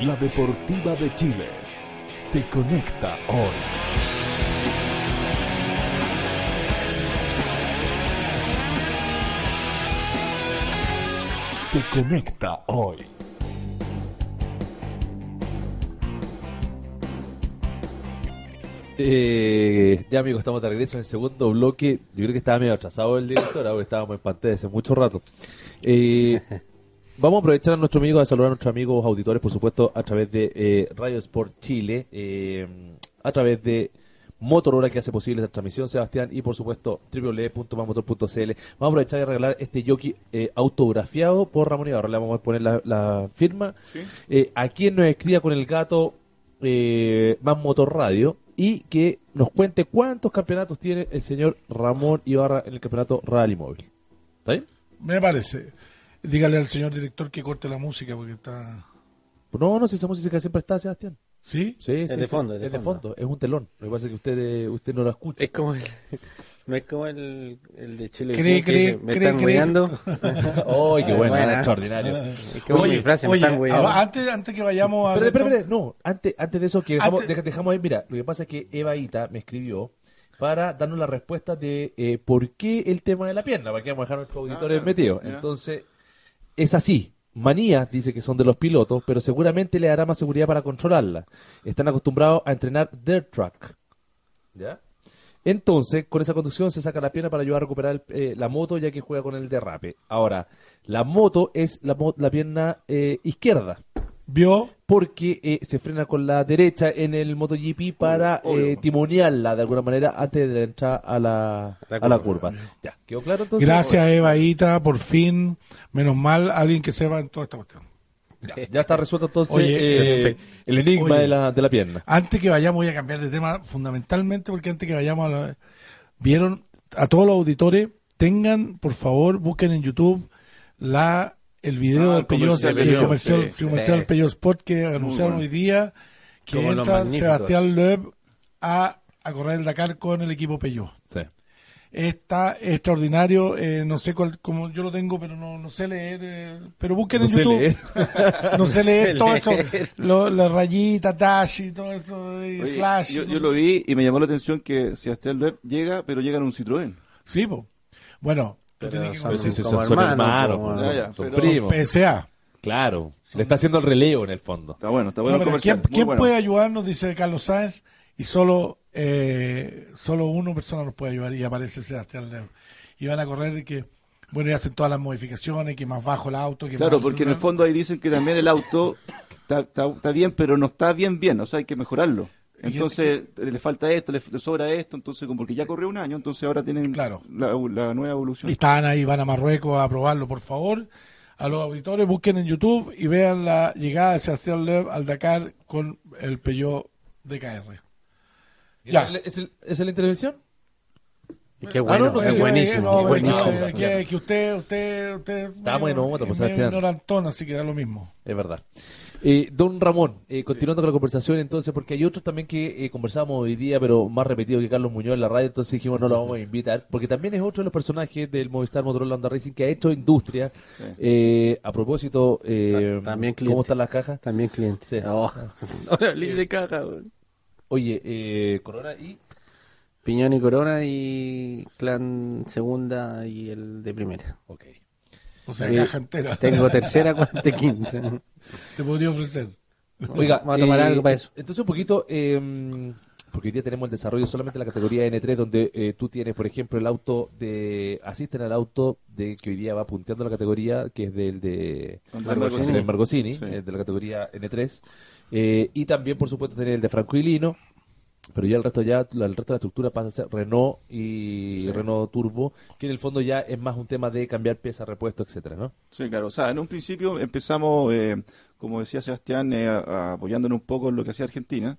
la deportiva de Chile. Te conecta hoy. Te conecta hoy. Eh, ya amigos, estamos de regreso en el segundo bloque. Yo creo que estaba medio atrasado el director, ahora estábamos en pantalla hace mucho rato. Eh, *laughs* vamos a aprovechar a nuestro amigo, a saludar a nuestros amigos auditores, por supuesto, a través de eh, Radio Sport Chile, eh, a través de Motorola que hace posible esta transmisión, Sebastián, y por supuesto www.mamotor.cl. Vamos a aprovechar y regalar este jockey eh, autografiado por Ramón Ibarra. Le vamos a poner la, la firma. Eh, a quien nos escriba con el gato eh, Más Motor Radio y que nos cuente cuántos campeonatos tiene el señor Ramón Ibarra en el campeonato Rally Móvil. ¿Está bien? Me parece. Dígale al señor director que corte la música porque está... No, no, si esa música siempre está, Sebastián. ¿Sí? Sí, Es sí, de fondo, es de es de fondo. fondo, es un telón. Lo que pasa es que usted, eh, usted no lo escucha. Es como el, *laughs* no es como el, el de Chile. Cree, que cree, me cree, están. *laughs* ¡Ay, qué bueno! Buena. extraordinario! Es que mi frase me oye, están hueando. ah, antes, antes que vayamos a... Pero, espera, espera, no, antes, antes de eso, que dejamos, Antes- dejamos ahí, mira, lo que pasa es que Eva Ita me escribió para darnos la respuesta de eh, por qué el tema de la pierna, para que vamos a dejar a nuestros auditores ya, metidos. Entonces, es así. Manía dice que son de los pilotos, pero seguramente le dará más seguridad para controlarla. Están acostumbrados a entrenar dirt track. ¿Ya? Entonces, con esa conducción se saca la pierna para ayudar a recuperar el- eh, la moto ya que juega con el derrape. Ahora, la moto es la, la pierna eh, izquierda ¿Vio? porque eh, se frena con la derecha en el MotoGP para Obvio. eh, timonearla de alguna manera antes de entrar a la, La a la curva. Ya, ¿quedó claro entonces? Gracias, Eva Ita, por fin. Menos mal, alguien que sepa en toda esta cuestión. Ya, ya está resuelto entonces Oye, eh, el enigma Oye. de, la, de la pierna. Antes que vayamos, voy a cambiar de tema fundamentalmente porque antes que vayamos a la- Vieron a todos los auditores, tengan, por favor, busquen en YouTube la el video Ah, del Peugeot, comercial de el comercial, sí, comercial sí. Peugeot Sport que anunciaron bueno. hoy día que Como entra. Sebastián Loeb a, a correr el Dakar con el equipo Peugeot. Sí. Está extraordinario, eh, no sé cuál, como yo lo tengo, pero no, no sé leer, eh, pero busquen No en YouTube. leer. *laughs* no sé leer sé todo eso, lo- la rayita, dash y todo eso, y Oye, slash. yo, ¿no? yo lo vi y me llamó la atención que Sebastián Loeb llega, pero llega en un Citroën. Sí, po. Bueno, Pero son- sí, sí, como son, son hermanos, como- son, Ya, ya, son pero- primos. PSA. Claro, le está haciendo el relevo en el fondo. Está bueno, está bueno No, el. ¿Quién, quién bueno. puede ayudarnos? Dice Carlos Sáenz, y solo eh, solo una persona nos puede ayudar, y aparece Sebastián Leo. Y van a correr y que, bueno, y hacen todas las modificaciones, que más bajo el auto, que Claro, más- porque en el fondo ahí dicen que también el auto está, está- está bien, pero no está bien bien, o sea, hay que mejorarlo. Entonces, le falta esto, le, le sobra esto, entonces, como porque ya corrió un año, entonces ahora tienen Claro. la, la nueva evolución. Y están ahí, van a Marruecos a probarlo, por favor. A los auditores, busquen en YouTube y vean la llegada de Sebastián Loeb al Dakar con el Peugeot DKR. Ya. ¿Es, el- ¿Es la intervención? Y qué Ah, bueno, no, no, es buenísimo, no, pero buenísimo. que- que, que usted, usted, usted Está bueno, medio- pues, ignorantón, así que da lo mismo. Es verdad. Eh, don Ramón, eh, continuando con la conversación entonces, porque hay otros también que eh, conversábamos hoy día, pero más repetido que Carlos Muñoz en la radio, entonces dijimos no lo vamos a invitar, porque también es otro de los personajes del Movistar Motorola Honda Racing que ha hecho industria. Eh, a propósito, eh, Ta- también cliente. ¿cómo están las cajas? También cliente. Sí. Oh. *laughs* De caja. Oye, eh, Corona y... Piñón y Corona y Clan Segunda y el de Primera. Ok. O sea, Eh, caja entera. Tengo tercera, cuarta y quinta. Te podría ofrecer. Oiga, Vamos a tomar eh, algo para eso. Entonces un poquito, eh, porque hoy día tenemos el desarrollo solamente de la categoría N3, donde eh, tú tienes, por ejemplo, el auto de. Asisten al auto de que hoy día va punteando la categoría, que es del de Margocini. Margocini, Sí. eh, de la categoría N3. Eh, y también, por supuesto, tener el de Franco Ilino. Pero ya el resto ya, el resto de la estructura pasa a ser Renault y Sí. Renault Turbo, que en el fondo ya es más un tema de cambiar piezas, repuesto, etcétera, ¿no? Sí, claro. O sea, en un principio empezamos, eh, como decía Sebastián, eh, apoyándonos un poco en lo que hacía Argentina.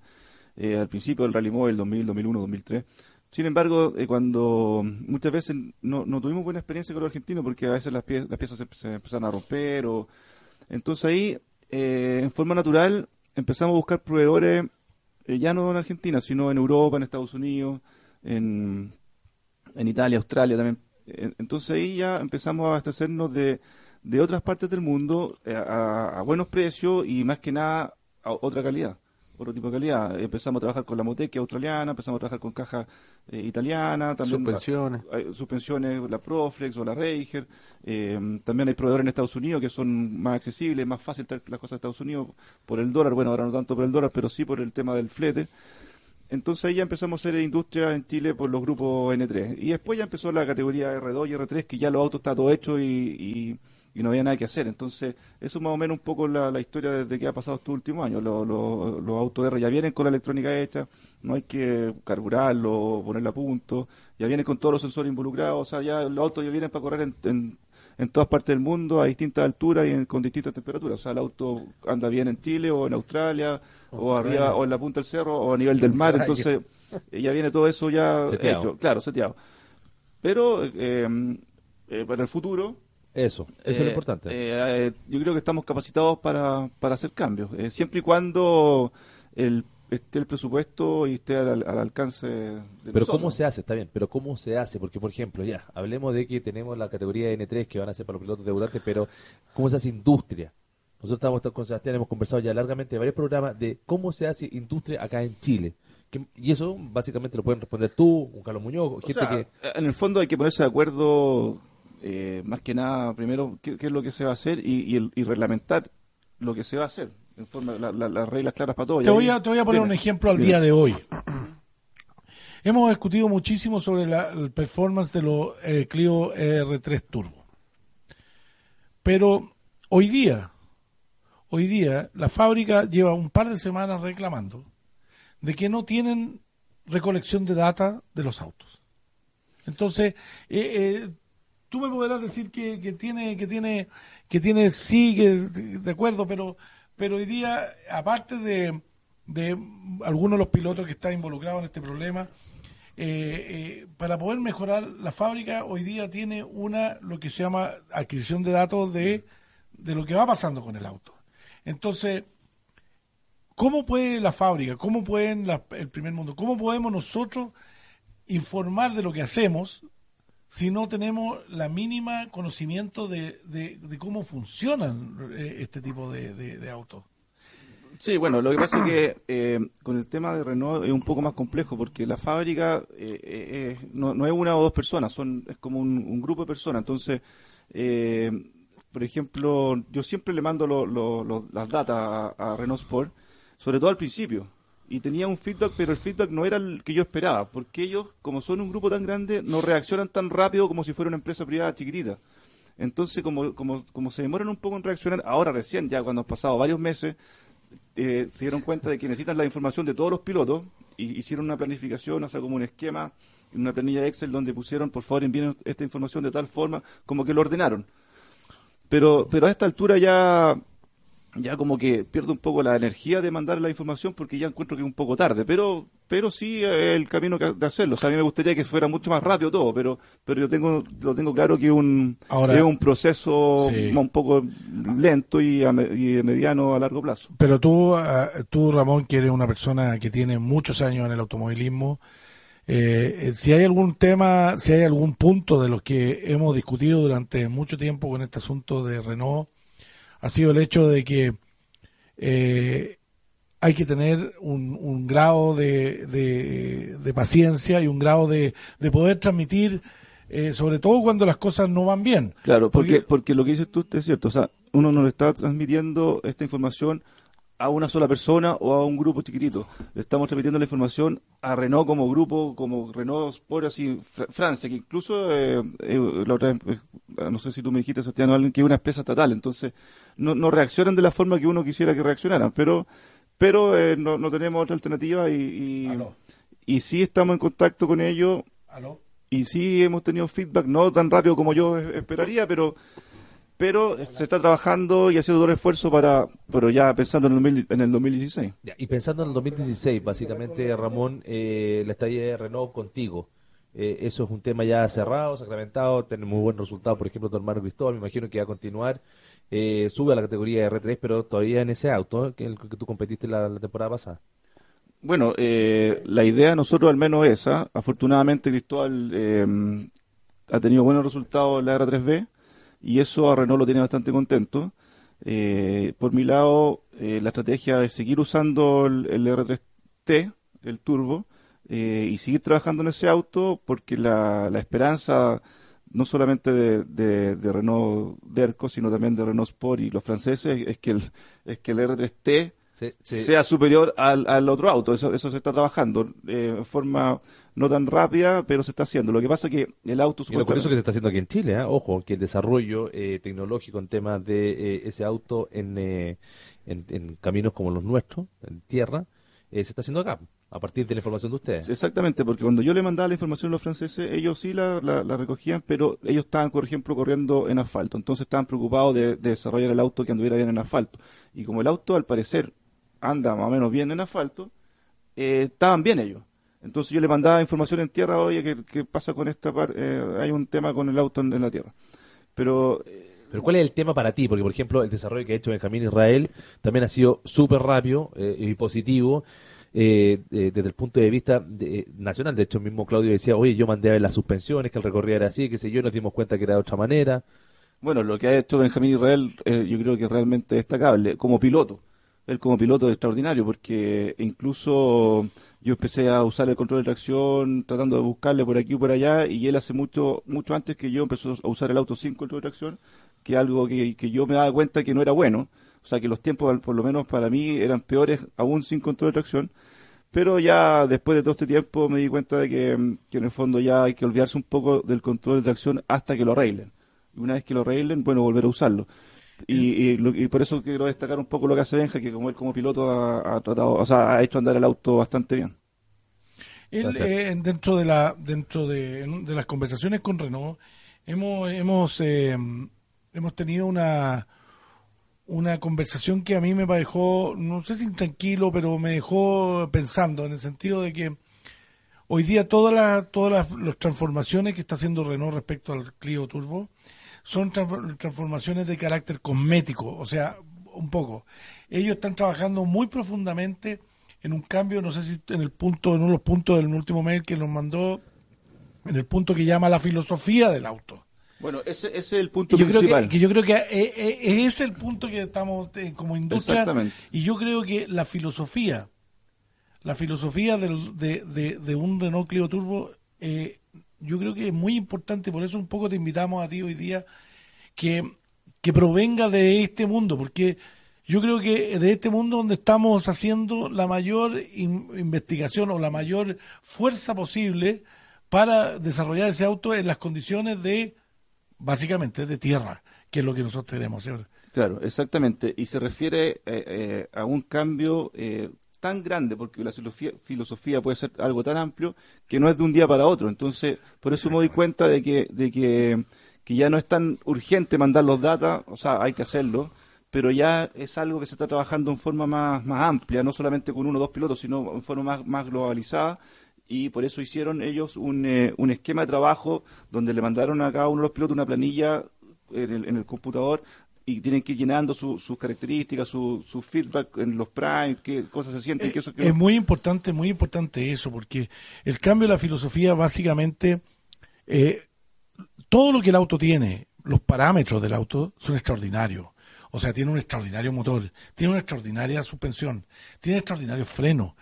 eh, al principio del Rally Mobile 2000, 2001, 2003. Sin embargo, eh, cuando muchas veces no, no tuvimos buena experiencia con los argentinos porque a veces las, pie- las piezas se, se empezaron a romper. o Entonces ahí, eh, en forma natural, empezamos a buscar proveedores eh, ya no en Argentina, sino en Europa, en Estados Unidos, en, en Italia, Australia también. Entonces ahí ya empezamos a abastecernos de, de otras partes del mundo eh, a, a buenos precios y más que nada a otra calidad, otro tipo de calidad. Empezamos a trabajar con la Motec australiana, empezamos a trabajar con caja eh, italiana, también Suspensiones. hay suspensiones, la Proflex o la Reiger. eh, también hay proveedores en Estados Unidos que son más accesibles, más fácil traer las cosas a Estados Unidos por el dólar. Bueno, ahora no tanto por el dólar, pero sí por el tema del flete. Entonces ahí ya empezamos a hacer industria en Chile por los grupos N3. Y después ya empezó la categoría R2 y R3, que ya los autos está todo hecho y, y- y no había nada que hacer. Entonces, eso es más o menos un poco la, la historia desde que ha pasado estos últimos años. Los, los- los autos R ya vienen con la electrónica hecha, no hay que carburarlo, ponerla a punto, ya vienen con todos los sensores involucrados, o sea, ya los autos ya vienen para correr en, en- en todas partes del mundo a distintas alturas y en- con distintas temperaturas. O sea, el auto anda bien en Chile o en Australia o arriba o en la punta del cerro o a nivel del mar, *laughs* entonces eh, ya viene todo eso ya Seteado. hecho, claro, seteado. Pero eh, eh, para el futuro, Eso, eso es lo eh, importante. eh, eh, yo creo que estamos capacitados para, para hacer cambios, eh, siempre y cuando el, esté el presupuesto y esté al, al alcance de Pero nosotros. ¿cómo se hace? Está bien, pero ¿cómo se hace? Porque, por ejemplo, ya, hablemos de que tenemos la categoría N3 que van a ser para los pilotos debutantes, pero ¿cómo se hace industria? Nosotros estamos con Sebastián, hemos conversado ya largamente en varios programas de cómo se hace industria acá en Chile. Que- y eso básicamente lo pueden responder tú, un Carlos Muñoz, O gente sea, que... En el fondo hay que ponerse de acuerdo, eh, más que nada, primero, qué, qué es lo que se va a hacer y, y el- y reglamentar lo que se va a hacer. En forma, la- la- las reglas claras para todos. Te voy, a, te voy a poner un ejemplo al día de hoy. Hemos discutido muchísimo sobre la, el performance de los eh, Clio R3 Turbo. Pero hoy día, hoy día, la fábrica lleva un par de semanas reclamando de que no tienen recolección de data de los autos. Entonces, eh, eh, tú me podrás decir que, que tiene, que tiene, que tiene, sí, que de acuerdo, pero, pero hoy día, aparte de, de algunos de los pilotos que están involucrados en este problema, eh, eh, para poder mejorar la fábrica, hoy día tiene una, lo que se llama adquisición de datos de, de lo que va pasando con el auto. Entonces, ¿cómo puede la fábrica, cómo pueden la- el primer mundo, cómo podemos nosotros informar de lo que hacemos si no tenemos la mínima conocimiento de, de- cómo funcionan eh, este tipo de, de- autos? Sí, bueno, lo que pasa es que eh, con el tema de Renault es un poco más complejo porque la fábrica eh, no, no es una o dos personas, son es como un, grupo de personas. Entonces, por ejemplo, yo siempre le mando lo- lo- las datas a Renault Sport, sobre todo al principio. Y tenía un feedback, pero el feedback no era el que yo esperaba, porque ellos, como son un grupo tan grande, no reaccionan tan rápido como si fuera una empresa privada chiquitita. Entonces, como, como, como se demoran un poco en reaccionar, ahora recién, ya cuando han pasado varios meses, eh, se dieron cuenta de que necesitan la información de todos los pilotos y hicieron una planificación, o sea, como un esquema, una planilla de Excel donde pusieron, por favor, envíen esta información de tal forma, como que lo ordenaron. Pero, pero a esta altura ya, ya como que pierdo un poco la energía de mandar la información porque ya encuentro que es un poco tarde, pero, pero sí es el camino que- de hacerlo. O sea, a mí me gustaría que fuera mucho más rápido todo, pero, pero yo tengo, lo tengo claro que un, Ahora- es un proceso Sí. un poco lento y, a y de mediano a largo plazo. Pero tú, ah, tú, Ramón, que eres una persona que tiene muchos años en el automovilismo, eh, eh, si hay algún tema, si hay algún punto de los que hemos discutido durante mucho tiempo con este asunto de Renault, ha sido el hecho de que eh, hay que tener un, un grado de, de- de paciencia y un grado de, de poder transmitir, eh, sobre todo cuando las cosas no van bien. Claro, porque, Porque- porque lo que dices tú es cierto. O sea, uno no le está transmitiendo esta información a una sola persona o a un grupo chiquitito. Le estamos transmitiendo la información a Renault como grupo, como Renault Sport, así, Fr- Francia, que incluso, eh, eh, la otra vez, eh, no sé si tú me dijiste, Sebastián, alguien que es una empresa estatal, entonces no, no reaccionan de la forma que uno quisiera que reaccionaran, pero pero eh, no, no tenemos otra alternativa y, y, sí estamos en contacto con ellos ¿Aló? y sí hemos tenido feedback, no tan rápido como yo es- esperaría, pero pero se está trabajando y haciendo todo el esfuerzo para, pero ya pensando en el, 2000 en el 2016. Ya, Y pensando en el 2016, básicamente, Ramón, eh, la estadía de Renault contigo. Eh, eso es un tema ya cerrado, sacramentado, tiene muy buen resultado. Por ejemplo, tu hermano Cristóbal, me imagino que va a continuar. Eh, sube a la categoría de R3, pero todavía en ese auto, que el que tú competiste la, la temporada pasada. Bueno, eh, la idea de nosotros al menos es esa. Afortunadamente Cristóbal eh, ha tenido buenos resultados en la R3B y eso a Renault lo tiene bastante contento. Eh, por mi lado, eh, la estrategia es seguir usando el, el R3T, el turbo, eh, y seguir trabajando en ese auto porque la, la esperanza no solamente de, de, de Renault Derco, sino también de Renault Sport y los franceses es que el, es que el R3T Se- se- sea superior al, al otro auto. Eso, eso se está trabajando eh, en forma no tan rápida, pero se está haciendo. Lo que pasa es que el auto Y lo curioso supuestamente- que se está haciendo aquí en Chile, ¿ah? ojo, que el desarrollo eh, tecnológico en temas de eh, ese auto en, eh, en, en caminos como los nuestros, en tierra, eh, se está haciendo acá, a partir de la información de ustedes. Exactamente, porque cuando yo le mandaba la información a los franceses, ellos sí la, la- la recogían, pero ellos estaban, por ejemplo, corriendo en asfalto. Entonces estaban preocupados de, de desarrollar el auto que anduviera bien en asfalto. Y como el auto, al parecer, anda más o menos bien en asfalto, eh, estaban bien ellos. Entonces yo le mandaba información en tierra, oye, ¿qué, qué pasa con esta parte? hay un tema con el auto en, en la tierra. Pero eh, Pero ¿cuál es el tema para ti? Porque, por ejemplo, el desarrollo que ha hecho Benjamín Israel también ha sido súper rápido eh, y positivo eh, eh, desde el punto de vista de- eh, nacional. De hecho, mismo Claudio decía, oye, yo mandé a ver las suspensiones, que el recorrido era así, que sé yo, y nos dimos cuenta que era de otra manera. Bueno, lo que ha hecho Benjamín Israel, eh, yo creo que es realmente destacable. Como piloto, él como piloto es extraordinario, porque incluso yo empecé a usar el control de tracción, tratando de buscarle por aquí y por allá, y él hace mucho mucho antes que yo empezó a usar el auto sin control de tracción, que algo que, que yo me daba cuenta que no era bueno. O sea, que los tiempos, por lo menos para mí, eran peores aún sin control de tracción. Pero ya después de todo este tiempo me di cuenta de que, que en el fondo ya hay que olvidarse un poco del control de tracción hasta que lo arreglen. Y una vez que lo arreglen, bueno, volver a usarlo. Y, y, y por eso quiero destacar un poco lo que hace Benja, que como él como piloto ha, ha tratado, o sea, ha hecho andar el auto bastante bien. Él, eh, dentro de la dentro de, de las conversaciones con Renault hemos hemos eh, hemos tenido una una conversación que a mí me dejó no sé si intranquilo pero me dejó pensando en el sentido de que hoy día todas las todas las, las transformaciones que está haciendo Renault respecto al Clio Turbo son transfor- transformaciones de carácter cosmético, o sea, un poco. Ellos están trabajando muy profundamente en un cambio, no sé si en el punto, en uno de los puntos del último mail que nos mandó, en el punto que llama la filosofía del auto. Bueno, ese, ese es el punto yo creo principal. que, que yo creo que eh, eh, ese es el punto que estamos eh, como industria Exactamente. y yo creo que la filosofía la filosofía del- de, de- de un Renault Clio Turbo eh, yo creo que es muy importante por eso un poco te invitamos a ti hoy día que, que provenga de este mundo porque yo creo que de este mundo donde estamos haciendo la mayor in- investigación o la mayor fuerza posible para desarrollar ese auto en las condiciones de básicamente de tierra, que es lo que nosotros queremos hacer. Claro, exactamente. Y se refiere eh, eh, a un cambio eh, tan grande, porque la filosofía, filosofía puede ser algo tan amplio que no es de un día para otro. Entonces, por eso me doy cuenta de que, de que, que ya no es tan urgente mandar los datos, o sea, hay que hacerlo, pero ya es algo que se está trabajando en forma más, más amplia, no solamente con uno o dos pilotos, sino en forma más, más globalizada. Y por eso hicieron ellos un, eh, un esquema de trabajo donde le mandaron a cada uno de los pilotos una planilla en el, en el computador y tienen que ir llenando su- sus características, su, su feedback en los primes, qué cosas se sienten, qué eso que Es muy importante, muy importante eso, porque el cambio de la filosofía básicamente, eh, todo lo que el auto tiene, los parámetros del auto son extraordinarios. O sea, tiene un extraordinario motor, tiene una extraordinaria suspensión, tiene extraordinario freno,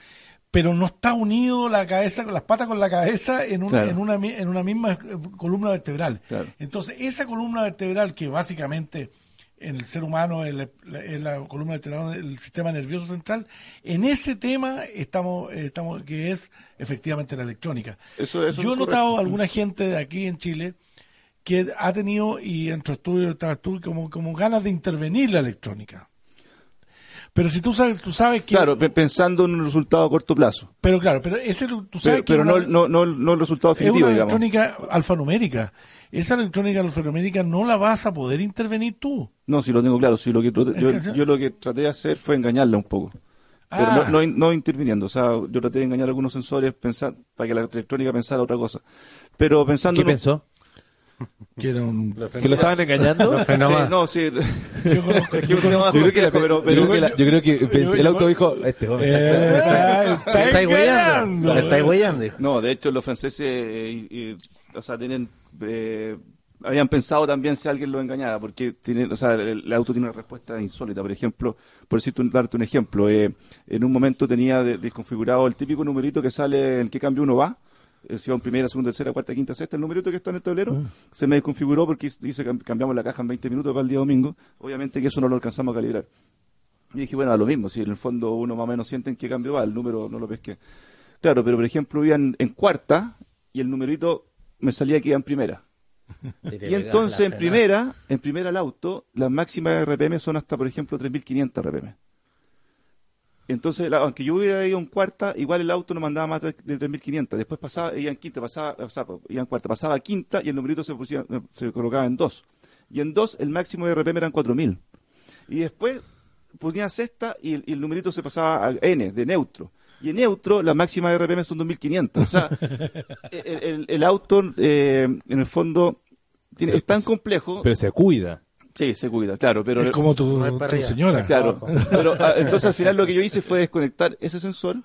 pero no está unido la cabeza con las patas con la cabeza en, un- Claro. en, una, en una misma eh, columna vertebral. Claro. Entonces, esa columna vertebral que básicamente en el ser humano, en la, en la columna vertebral del sistema nervioso central. En ese tema estamos, eh, estamos que es efectivamente la electrónica. Eso, eso Yo he es notado alguna gente de aquí en Chile que ha tenido, y en tu estudio estabas tú, como, como ganas de intervenir la electrónica. Pero si tú sabes, tú sabes que... Claro, pe- pensando en un resultado a corto plazo. Pero claro, pero ese tú sabes Pero, que pero una- no, no, no, no el resultado es definitivo, una digamos. electrónica alfanumérica. Esa electrónica alfanumérica no la vas a poder intervenir tú. No, si lo tengo claro. Si lo que traté- yo, lo que traté de hacer fue engañarla un poco. Pero Ah. no, no, in- no interviniendo. O sea, yo traté de engañar algunos sensores pensar, para que la electrónica pensara otra cosa. Pero pensando... ¿Qué pensó? Que era un- ¿Que lo estaban engañando? Sí, no, sí. Yo creo que, el auto dijo, este joven está- Eh, estáis huellando. Estáis huellando. No, de hecho los franceses, eh, o sea, tienen, eh, habían pensado también si alguien lo engañaba, porque tienen, o sea, el, el auto tiene una respuesta insólita. Por ejemplo, por decirte un- darte un ejemplo, eh, en un momento tenía de- desconfigurado el típico numerito que sale en qué cambio uno va. Eh, Si va en primera, segunda, tercera, cuarta, quinta, sexta, el numerito que está en el tablero, se me desconfiguró porque dice que cambiamos la caja en 20 minutos para el día domingo. Obviamente que eso no lo alcanzamos a calibrar. Y dije, bueno, a lo mismo, si en el fondo uno más o menos siente en qué cambio va, el número no lo pesqué. Claro, pero por ejemplo iba en, en cuarta y el numerito me salía que iba en primera. *laughs* Y entonces en primera, en primera el auto, las máximas RPM son hasta, por ejemplo, 3500 RPM. Entonces, la- aunque yo hubiera ido en cuarta, igual el auto no mandaba más de 3500. Después pasaba, iba en quinta, pasaba, pasaba, iba en cuarta, pasaba a quinta y el numerito se, pusía- se colocaba en dos. Y en dos el máximo de RPM eran 4000. Y después ponía sexta y el, y el numerito se pasaba a N, de neutro. Y en neutro la máxima de RPM son 2500. O sea, *laughs* el, el- el auto, eh, en el fondo, tiene- es tan complejo. Pero se cuida. Sí, se cuida, claro, pero... Es como tu, No señora. Claro, pero ah, *laughs* entonces al final lo que yo hice fue desconectar ese sensor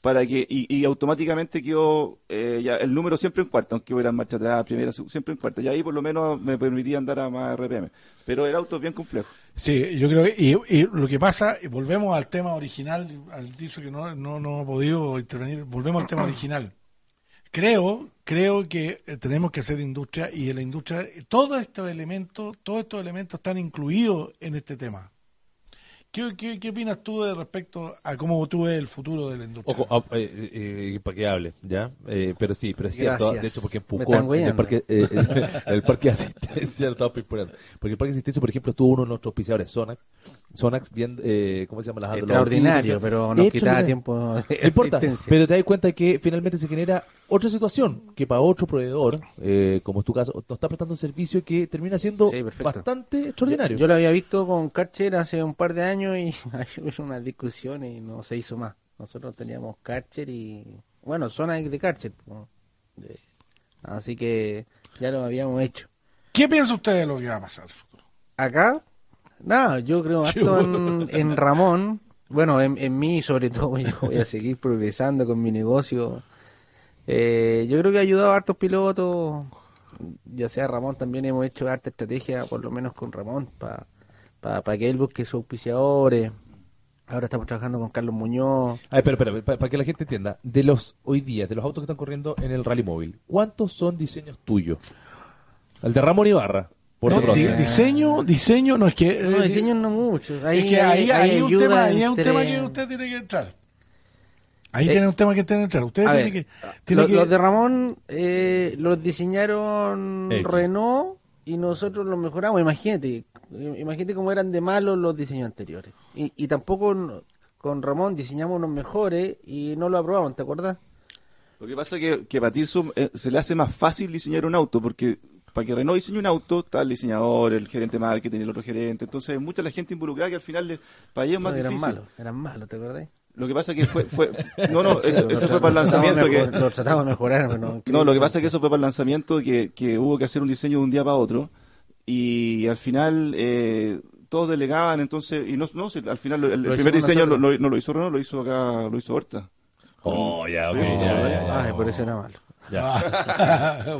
para que y, y automáticamente quedó eh, ya el número siempre en cuarta, aunque hubiera en marcha atrás, primera, siempre en cuarta. Y ahí por lo menos me permitía andar a más RPM. Pero el auto es bien complejo. Sí, yo creo que, y, y lo que pasa, y volvemos al tema original, al dicho que no, no, no ha podido intervenir, volvemos al tema *clears throat* original. Creo, creo que eh, tenemos que hacer industria y la industria, todos estos elementos, todos estos elementos están incluidos en este tema. ¿Qué, qué, qué opinas tú de respecto a cómo tú ves el futuro de la industria? Ojo, ah, eh, eh, para que hable, ¿ya? Eh, pero sí, pero es cierto, Gracias. de hecho, porque en Me Pucón, están en el parque, eh, eh, el parque de asistencia, estaba porque el parque de asistencia, por ejemplo, tuvo uno de nuestros auspiciadores, Sonax, Sonax, bien, eh, ¿cómo se llama? Las Extraordinario, los- pero nos quitaba tiempo de *laughs* No importa, pero te das cuenta que finalmente se genera otra situación, que para otro proveedor, eh, como es tu caso, nos está prestando un servicio que termina siendo Sí, bastante extraordinario. Yo lo había visto con Karcher hace un par de años y *laughs* hubo unas discusiones y no se hizo más. Nosotros teníamos Karcher y, bueno, zona de Karcher. po. De- Así que ya lo habíamos hecho. ¿Qué piensa usted de lo que va a pasar? Acá, nada, yo creo *laughs* harto en, en Ramón. Bueno, en, en mí sobre todo, *laughs* yo voy a seguir progresando con mi negocio. Eh, yo creo que ha ayudado a hartos pilotos, ya sea Ramón, también hemos hecho harta estrategia, por lo menos con Ramón, para que él busque sus auspiciadores. Ahora estamos trabajando con Carlos Muñoz. Ay, pero, pero, para que la gente entienda, de los hoy día, de los autos que están corriendo en el rally móvil, ¿cuántos son diseños tuyos? El de Ramón Ibarra, por No, di- diseño, diseño, no es que... No, eh, diseños no mucho. Ahí, es que ahí, hay- hay ahí un tema, ahí hay un tema que usted tiene que entrar. Ahí Eh, tiene un tema que tiene que entrar. Usted A tiene ver, que... Tiene los, que los de Ramón eh, los diseñaron X. Renault y nosotros los mejoramos. Imagínate, imagínate cómo eran de malos los diseños anteriores. Y, y tampoco con Ramón diseñamos unos mejores y no lo aprobaron, ¿te acuerdas? Lo que pasa es que, que para Tirso eh, se le hace más fácil diseñar un auto, porque para que Renault diseñe un auto, está el diseñador, el gerente de marketing, el otro gerente, entonces mucha la gente involucrada que al final le- para ellos es más No, eran difícil. malos, eran malos, ¿te acuerdas? Lo que pasa es que fue, fue *laughs* no, no, Sí, eso, fue para el lanzamiento que, Lo tratamos de mejorar, pero no. no, lo que pasa es que eso fue para el lanzamiento que, que hubo que hacer un diseño de un día para otro y al final eh, todos delegaban, entonces, y no, no si al final el, el Lo primer diseño nosotros. no, lo hizo Renault, lo hizo acá, lo hizo Horta. Oh, ya, ok, ya, ya, ya. Ay, por eso era malo. Ya. *laughs*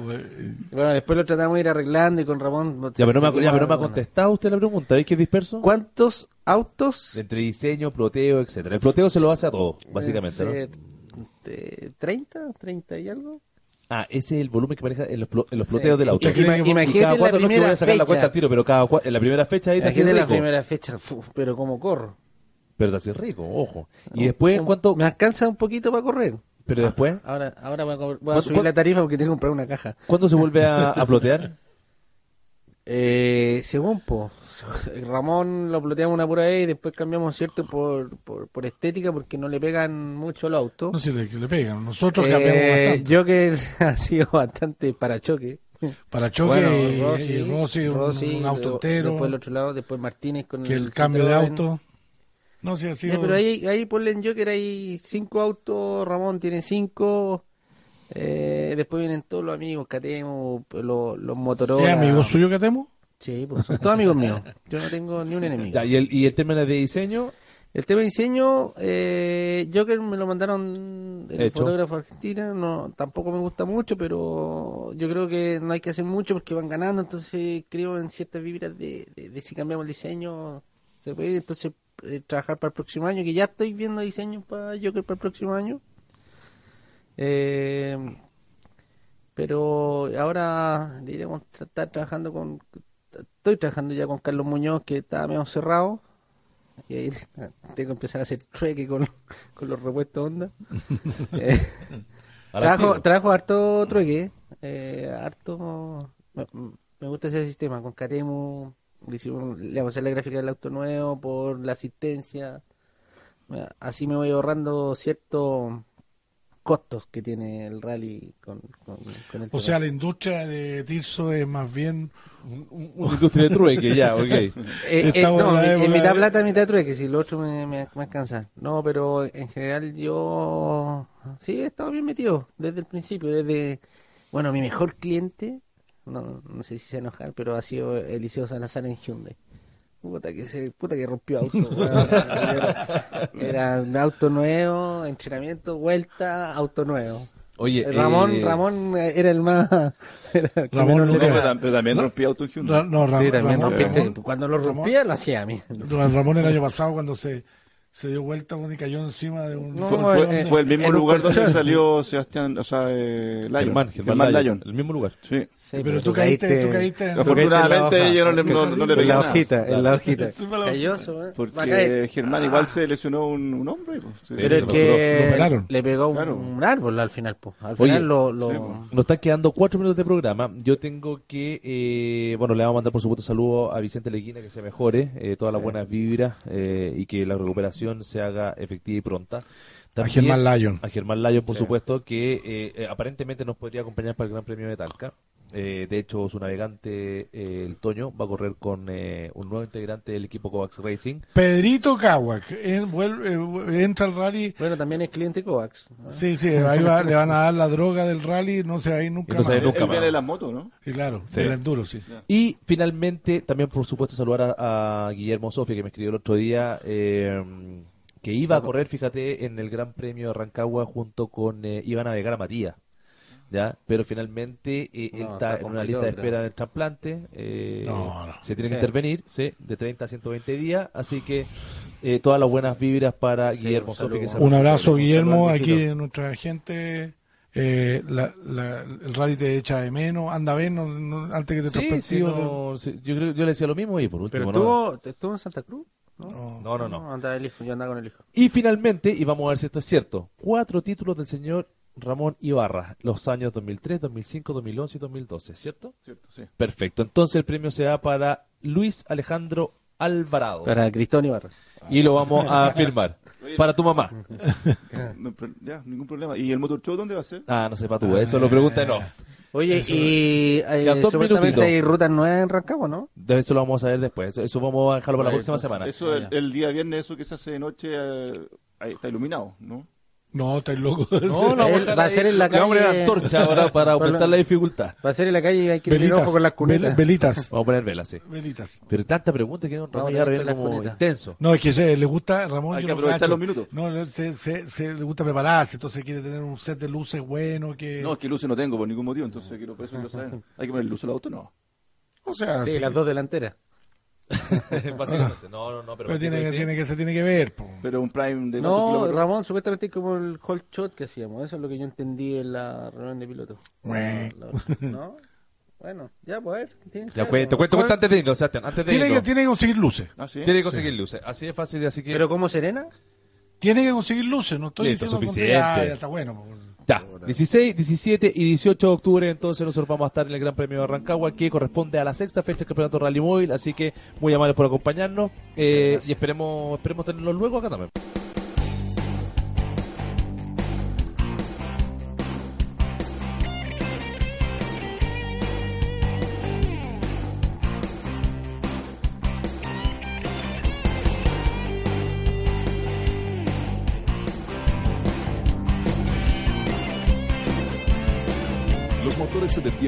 Bueno, después lo tratamos de ir arreglando y con Ramón. Ya, pero no me, ha- ya, pero no me ha contestado usted la pregunta. ¿Veis que es disperso? ¿Cuántos autos? Entre diseño, proteo, etcétera. El proteo se lo hace a todos, básicamente, ¿no? Pueden ser, eh, ¿30? ¿30 y algo? Ah, ese es el volumen que maneja en los, plo- en los Sí. ploteos del auto. Ima- Y imagínate cada la cuatro no es que primera voy a sacar la fecha. cuenta al tiro, pero cada cua- en la primera fecha ahí te haces Imagínate la rico. primera fecha, fu, pero como corro. Pero te haces rico, ojo. Y después, ¿cuánto? Me alcanza un poquito para correr. Pero después, Ahora, ahora voy a, co- voy a ¿Cuánto- subir cuánto- la tarifa porque tengo que comprar una caja. ¿cuándo se vuelve a, a plotear? *laughs* Eh, según, po, *laughs* Ramón lo ploteamos una pura vez y después cambiamos, ¿cierto? Por, por, por estética porque no le pegan mucho al auto. No sé si le, le pegan. Nosotros Eh, cambiamos bastante. yo que *laughs* ha sido bastante para choque. Para choque Bueno, y, Rossi, y Rossi, un- Rossi, un, auto luego- entero. Después el otro lado, después Martínez con que el el cambio de auto. No sé, ha sido. Pero ahí, ahí ponle en Joker hay cinco autos, Ramón tiene cinco, eh, después vienen todos los amigos, Catemo, los, los Motorola. ¿Es amigo suyo que temo? Sí, pues son todos amigos míos. Yo no tengo ni un *laughs* enemigo. Ya, y, el, y el tema de diseño, El tema de diseño, eh, Joker me lo mandaron el Hecho. fotógrafo argentino, no, tampoco me gusta mucho, pero yo creo que no hay que hacer mucho porque van ganando, entonces creo en ciertas vibras de, de- de si cambiamos el diseño, se puede ir, entonces eh, trabajar para el próximo año, que ya estoy viendo diseños para Joker para el próximo año. Eh, pero ahora diremos estar trabajando con estoy trabajando ya con Carlos Muñoz que está medio cerrado. Y ahí *laughs* tengo que empezar a hacer trueque con, con los repuestos Honda *laughs* Eh, trabajo, trabajo harto trueque eh, harto me, me gusta ese sistema con Catemu le, hicimos- le vamos a hacer la gráfica del auto nuevo por la asistencia. Así me voy ahorrando ciertos costos que tiene el rally con, con, con el O sea, la industria de Tirso es más bien. Una industria de trueque, ya, ok. *laughs* Eh, eh, no, en mitad de- plata, mitad trueque, si lo otro me, me, me alcanza. No, pero en general yo sí he estado bien metido desde el principio, desde, bueno, mi mejor cliente, no, no sé si se enojar, pero ha sido Eliseo Salazar en Hyundai. Puta que, se, puta que rompió auto. era, *laughs* era un auto nuevo, entrenamiento, vuelta, auto nuevo. Oye, Ramón, eh, Ramón era el más... *laughs* era el Ramón Lucas. Pero, pero también No. rompí auto en Hyundai. Ra- no, Ra- Sí, también Ramón, rompiste. Ramón- Cuando lo Ramón- rompía, lo hacía a mí. Ra- Ramón el año pasado, cuando se, se dio vuelta y cayó encima de un. No, Fue, fue- eh, fue el mismo un lugar donde salió Sebastián, o sea, eh, Lyon. Germán, Germán, Lyon, Lyon. el mismo lugar. Sí. Sí, pero tú caíste, tú caíste en. Afortunadamente yo no le, no, no le en la nada. hojita, en la hojita. *laughs* Calloso, ¿eh? Porque. Germán igual se lesionó un, un hombre. pues. Sí, Pero lo- que lo le pegó un, Claro. un árbol al final, pues. Al Oye, final lo... lo... sí, pues. Nos están quedando cuatro minutos de programa. Yo tengo que, eh, bueno, le vamos a mandar por supuesto saludos a Vicente Leguina, que se mejore, eh, todas las buenas vibras y que la recuperación se haga efectiva y pronta. A Germán Lyon. A Germán Lyon, por supuesto, que eh, eh, aparentemente nos podría acompañar para el Gran Premio de Talca. Eh, de hecho, su navegante, eh, el Toño, va a correr con eh, un nuevo integrante del equipo Kovacs Racing. Pedrito vuelve- eh, entra al rally. Bueno, también es cliente Coax. ¿no? Sí, sí, ahí va- le van a dar la droga del rally, no se va a ir nunca ir más. nunca Él viene más. de las motos, ¿no? Y claro, Sí. del enduro, sí. Y finalmente, también por supuesto saludar a, a Guillermo Sofia, que me escribió el otro día, eh, que iba a correr, fíjate, en el Gran Premio de Rancagua junto con, eh, iba a navegar a Matías. ¿Ya? Pero finalmente eh, él está, está en una lista de espera del trasplante. eh, No, no. Se tiene que Sí. intervenir, ¿sí? De 30 a 120 días. Así que eh, todas las buenas vibras para Guillermo un. Que se Un abrazo, Guillermo, aquí de nuestra gente. Eh, la, la- el rally te echa de menos, anda a ver no- no- antes que te Sí, sí, no, sí, yo, creo, yo le decía lo mismo y por último. Pero ¿no? estuvo, estuvo en Santa Cruz. no. No, no, no. andaba el hijo, yo andaba con el hijo. Y finalmente, y vamos a ver si esto es cierto, cuatro títulos del señor Ramón Ibarra, los años 2003, 2005, 2011 y 2012, ¿cierto? Cierto, sí. Perfecto, entonces el premio se da para Luis Alejandro Alvarado. Para Cristón Ibarra. Y lo vamos a firmar. Para tu mamá. *laughs* No, pero ya, ningún problema. ¿Y el Motor Show dónde va a ser? Ah, no sé, para tú, eso lo pregunta en off. Oye, y eh, supuestamente hay rutas nuevas en Rancagua, ¿no? De eso lo vamos a ver después. Eso, eso vamos a dejarlo para la próxima entonces, semana. Eso, el, ya. el día viernes, eso que se hace de noche, eh, ahí está iluminado, ¿no? No, estáis loco. No, no, *laughs* Él va a ser en la Le vamos a poner calle- antorcha ahora para *laughs* aumentar la dificultad. Va a ser en la calle y hay que tener Velitas, ojo con las cunetas. velitas, Vamos a poner velas, sí. velitas. Pero tanta pregunta que Ramón Vamos a Ibarra ver viene como cunetas. intenso. No, es que se, le gusta, Ramón, Hay que aprovechar los minutos. No, se, se, se le gusta prepararse, entonces quiere tener un set de luces bueno, que... No, es que luces no tengo por ningún motivo, entonces quiero por eso. ¿Hay que poner luz al auto? No. o sea, Sí, sí. las dos delanteras. *laughs* Básicamente, no, no, no, pero, Pero tiene, que, tiene que se tiene que ver. po. Pero un Prime de No? Ramón, supuestamente es como el hold shot que hacíamos. Eso es lo que yo entendí en la reunión de pilotos. Bueno. ¿No? Bueno, ya, pues a ver. ¿qué tienes que Ya hacer, cuento, cuento, cuento antes de irnos, Sebastián, antes de Tiene que, tiene que conseguir luces. Ah, ¿sí? Tiene que conseguir luces. Así de fácil, así que... ¿Pero como Serena? Tiene que conseguir luces, no estoy Listo, diciendo suficiente. ya está bueno. po. Ya, 16, 17 y 18 de octubre entonces nosotros vamos a estar en el Gran Premio de Rancagua que corresponde a la sexta fecha del Campeonato Rally Móvil, así que muy amables por acompañarnos eh, y esperemos esperemos tenerlos luego acá también.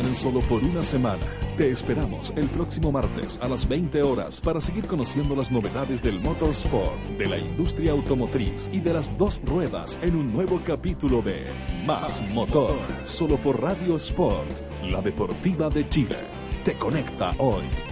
Detienen solo por una semana. Te esperamos el próximo martes a las 20 horas para seguir conociendo las novedades del motorsport, de la industria automotriz y de las dos ruedas en un nuevo capítulo de Más Motor, solo por Radio Sport, la deportiva de Chile. Te conecta hoy.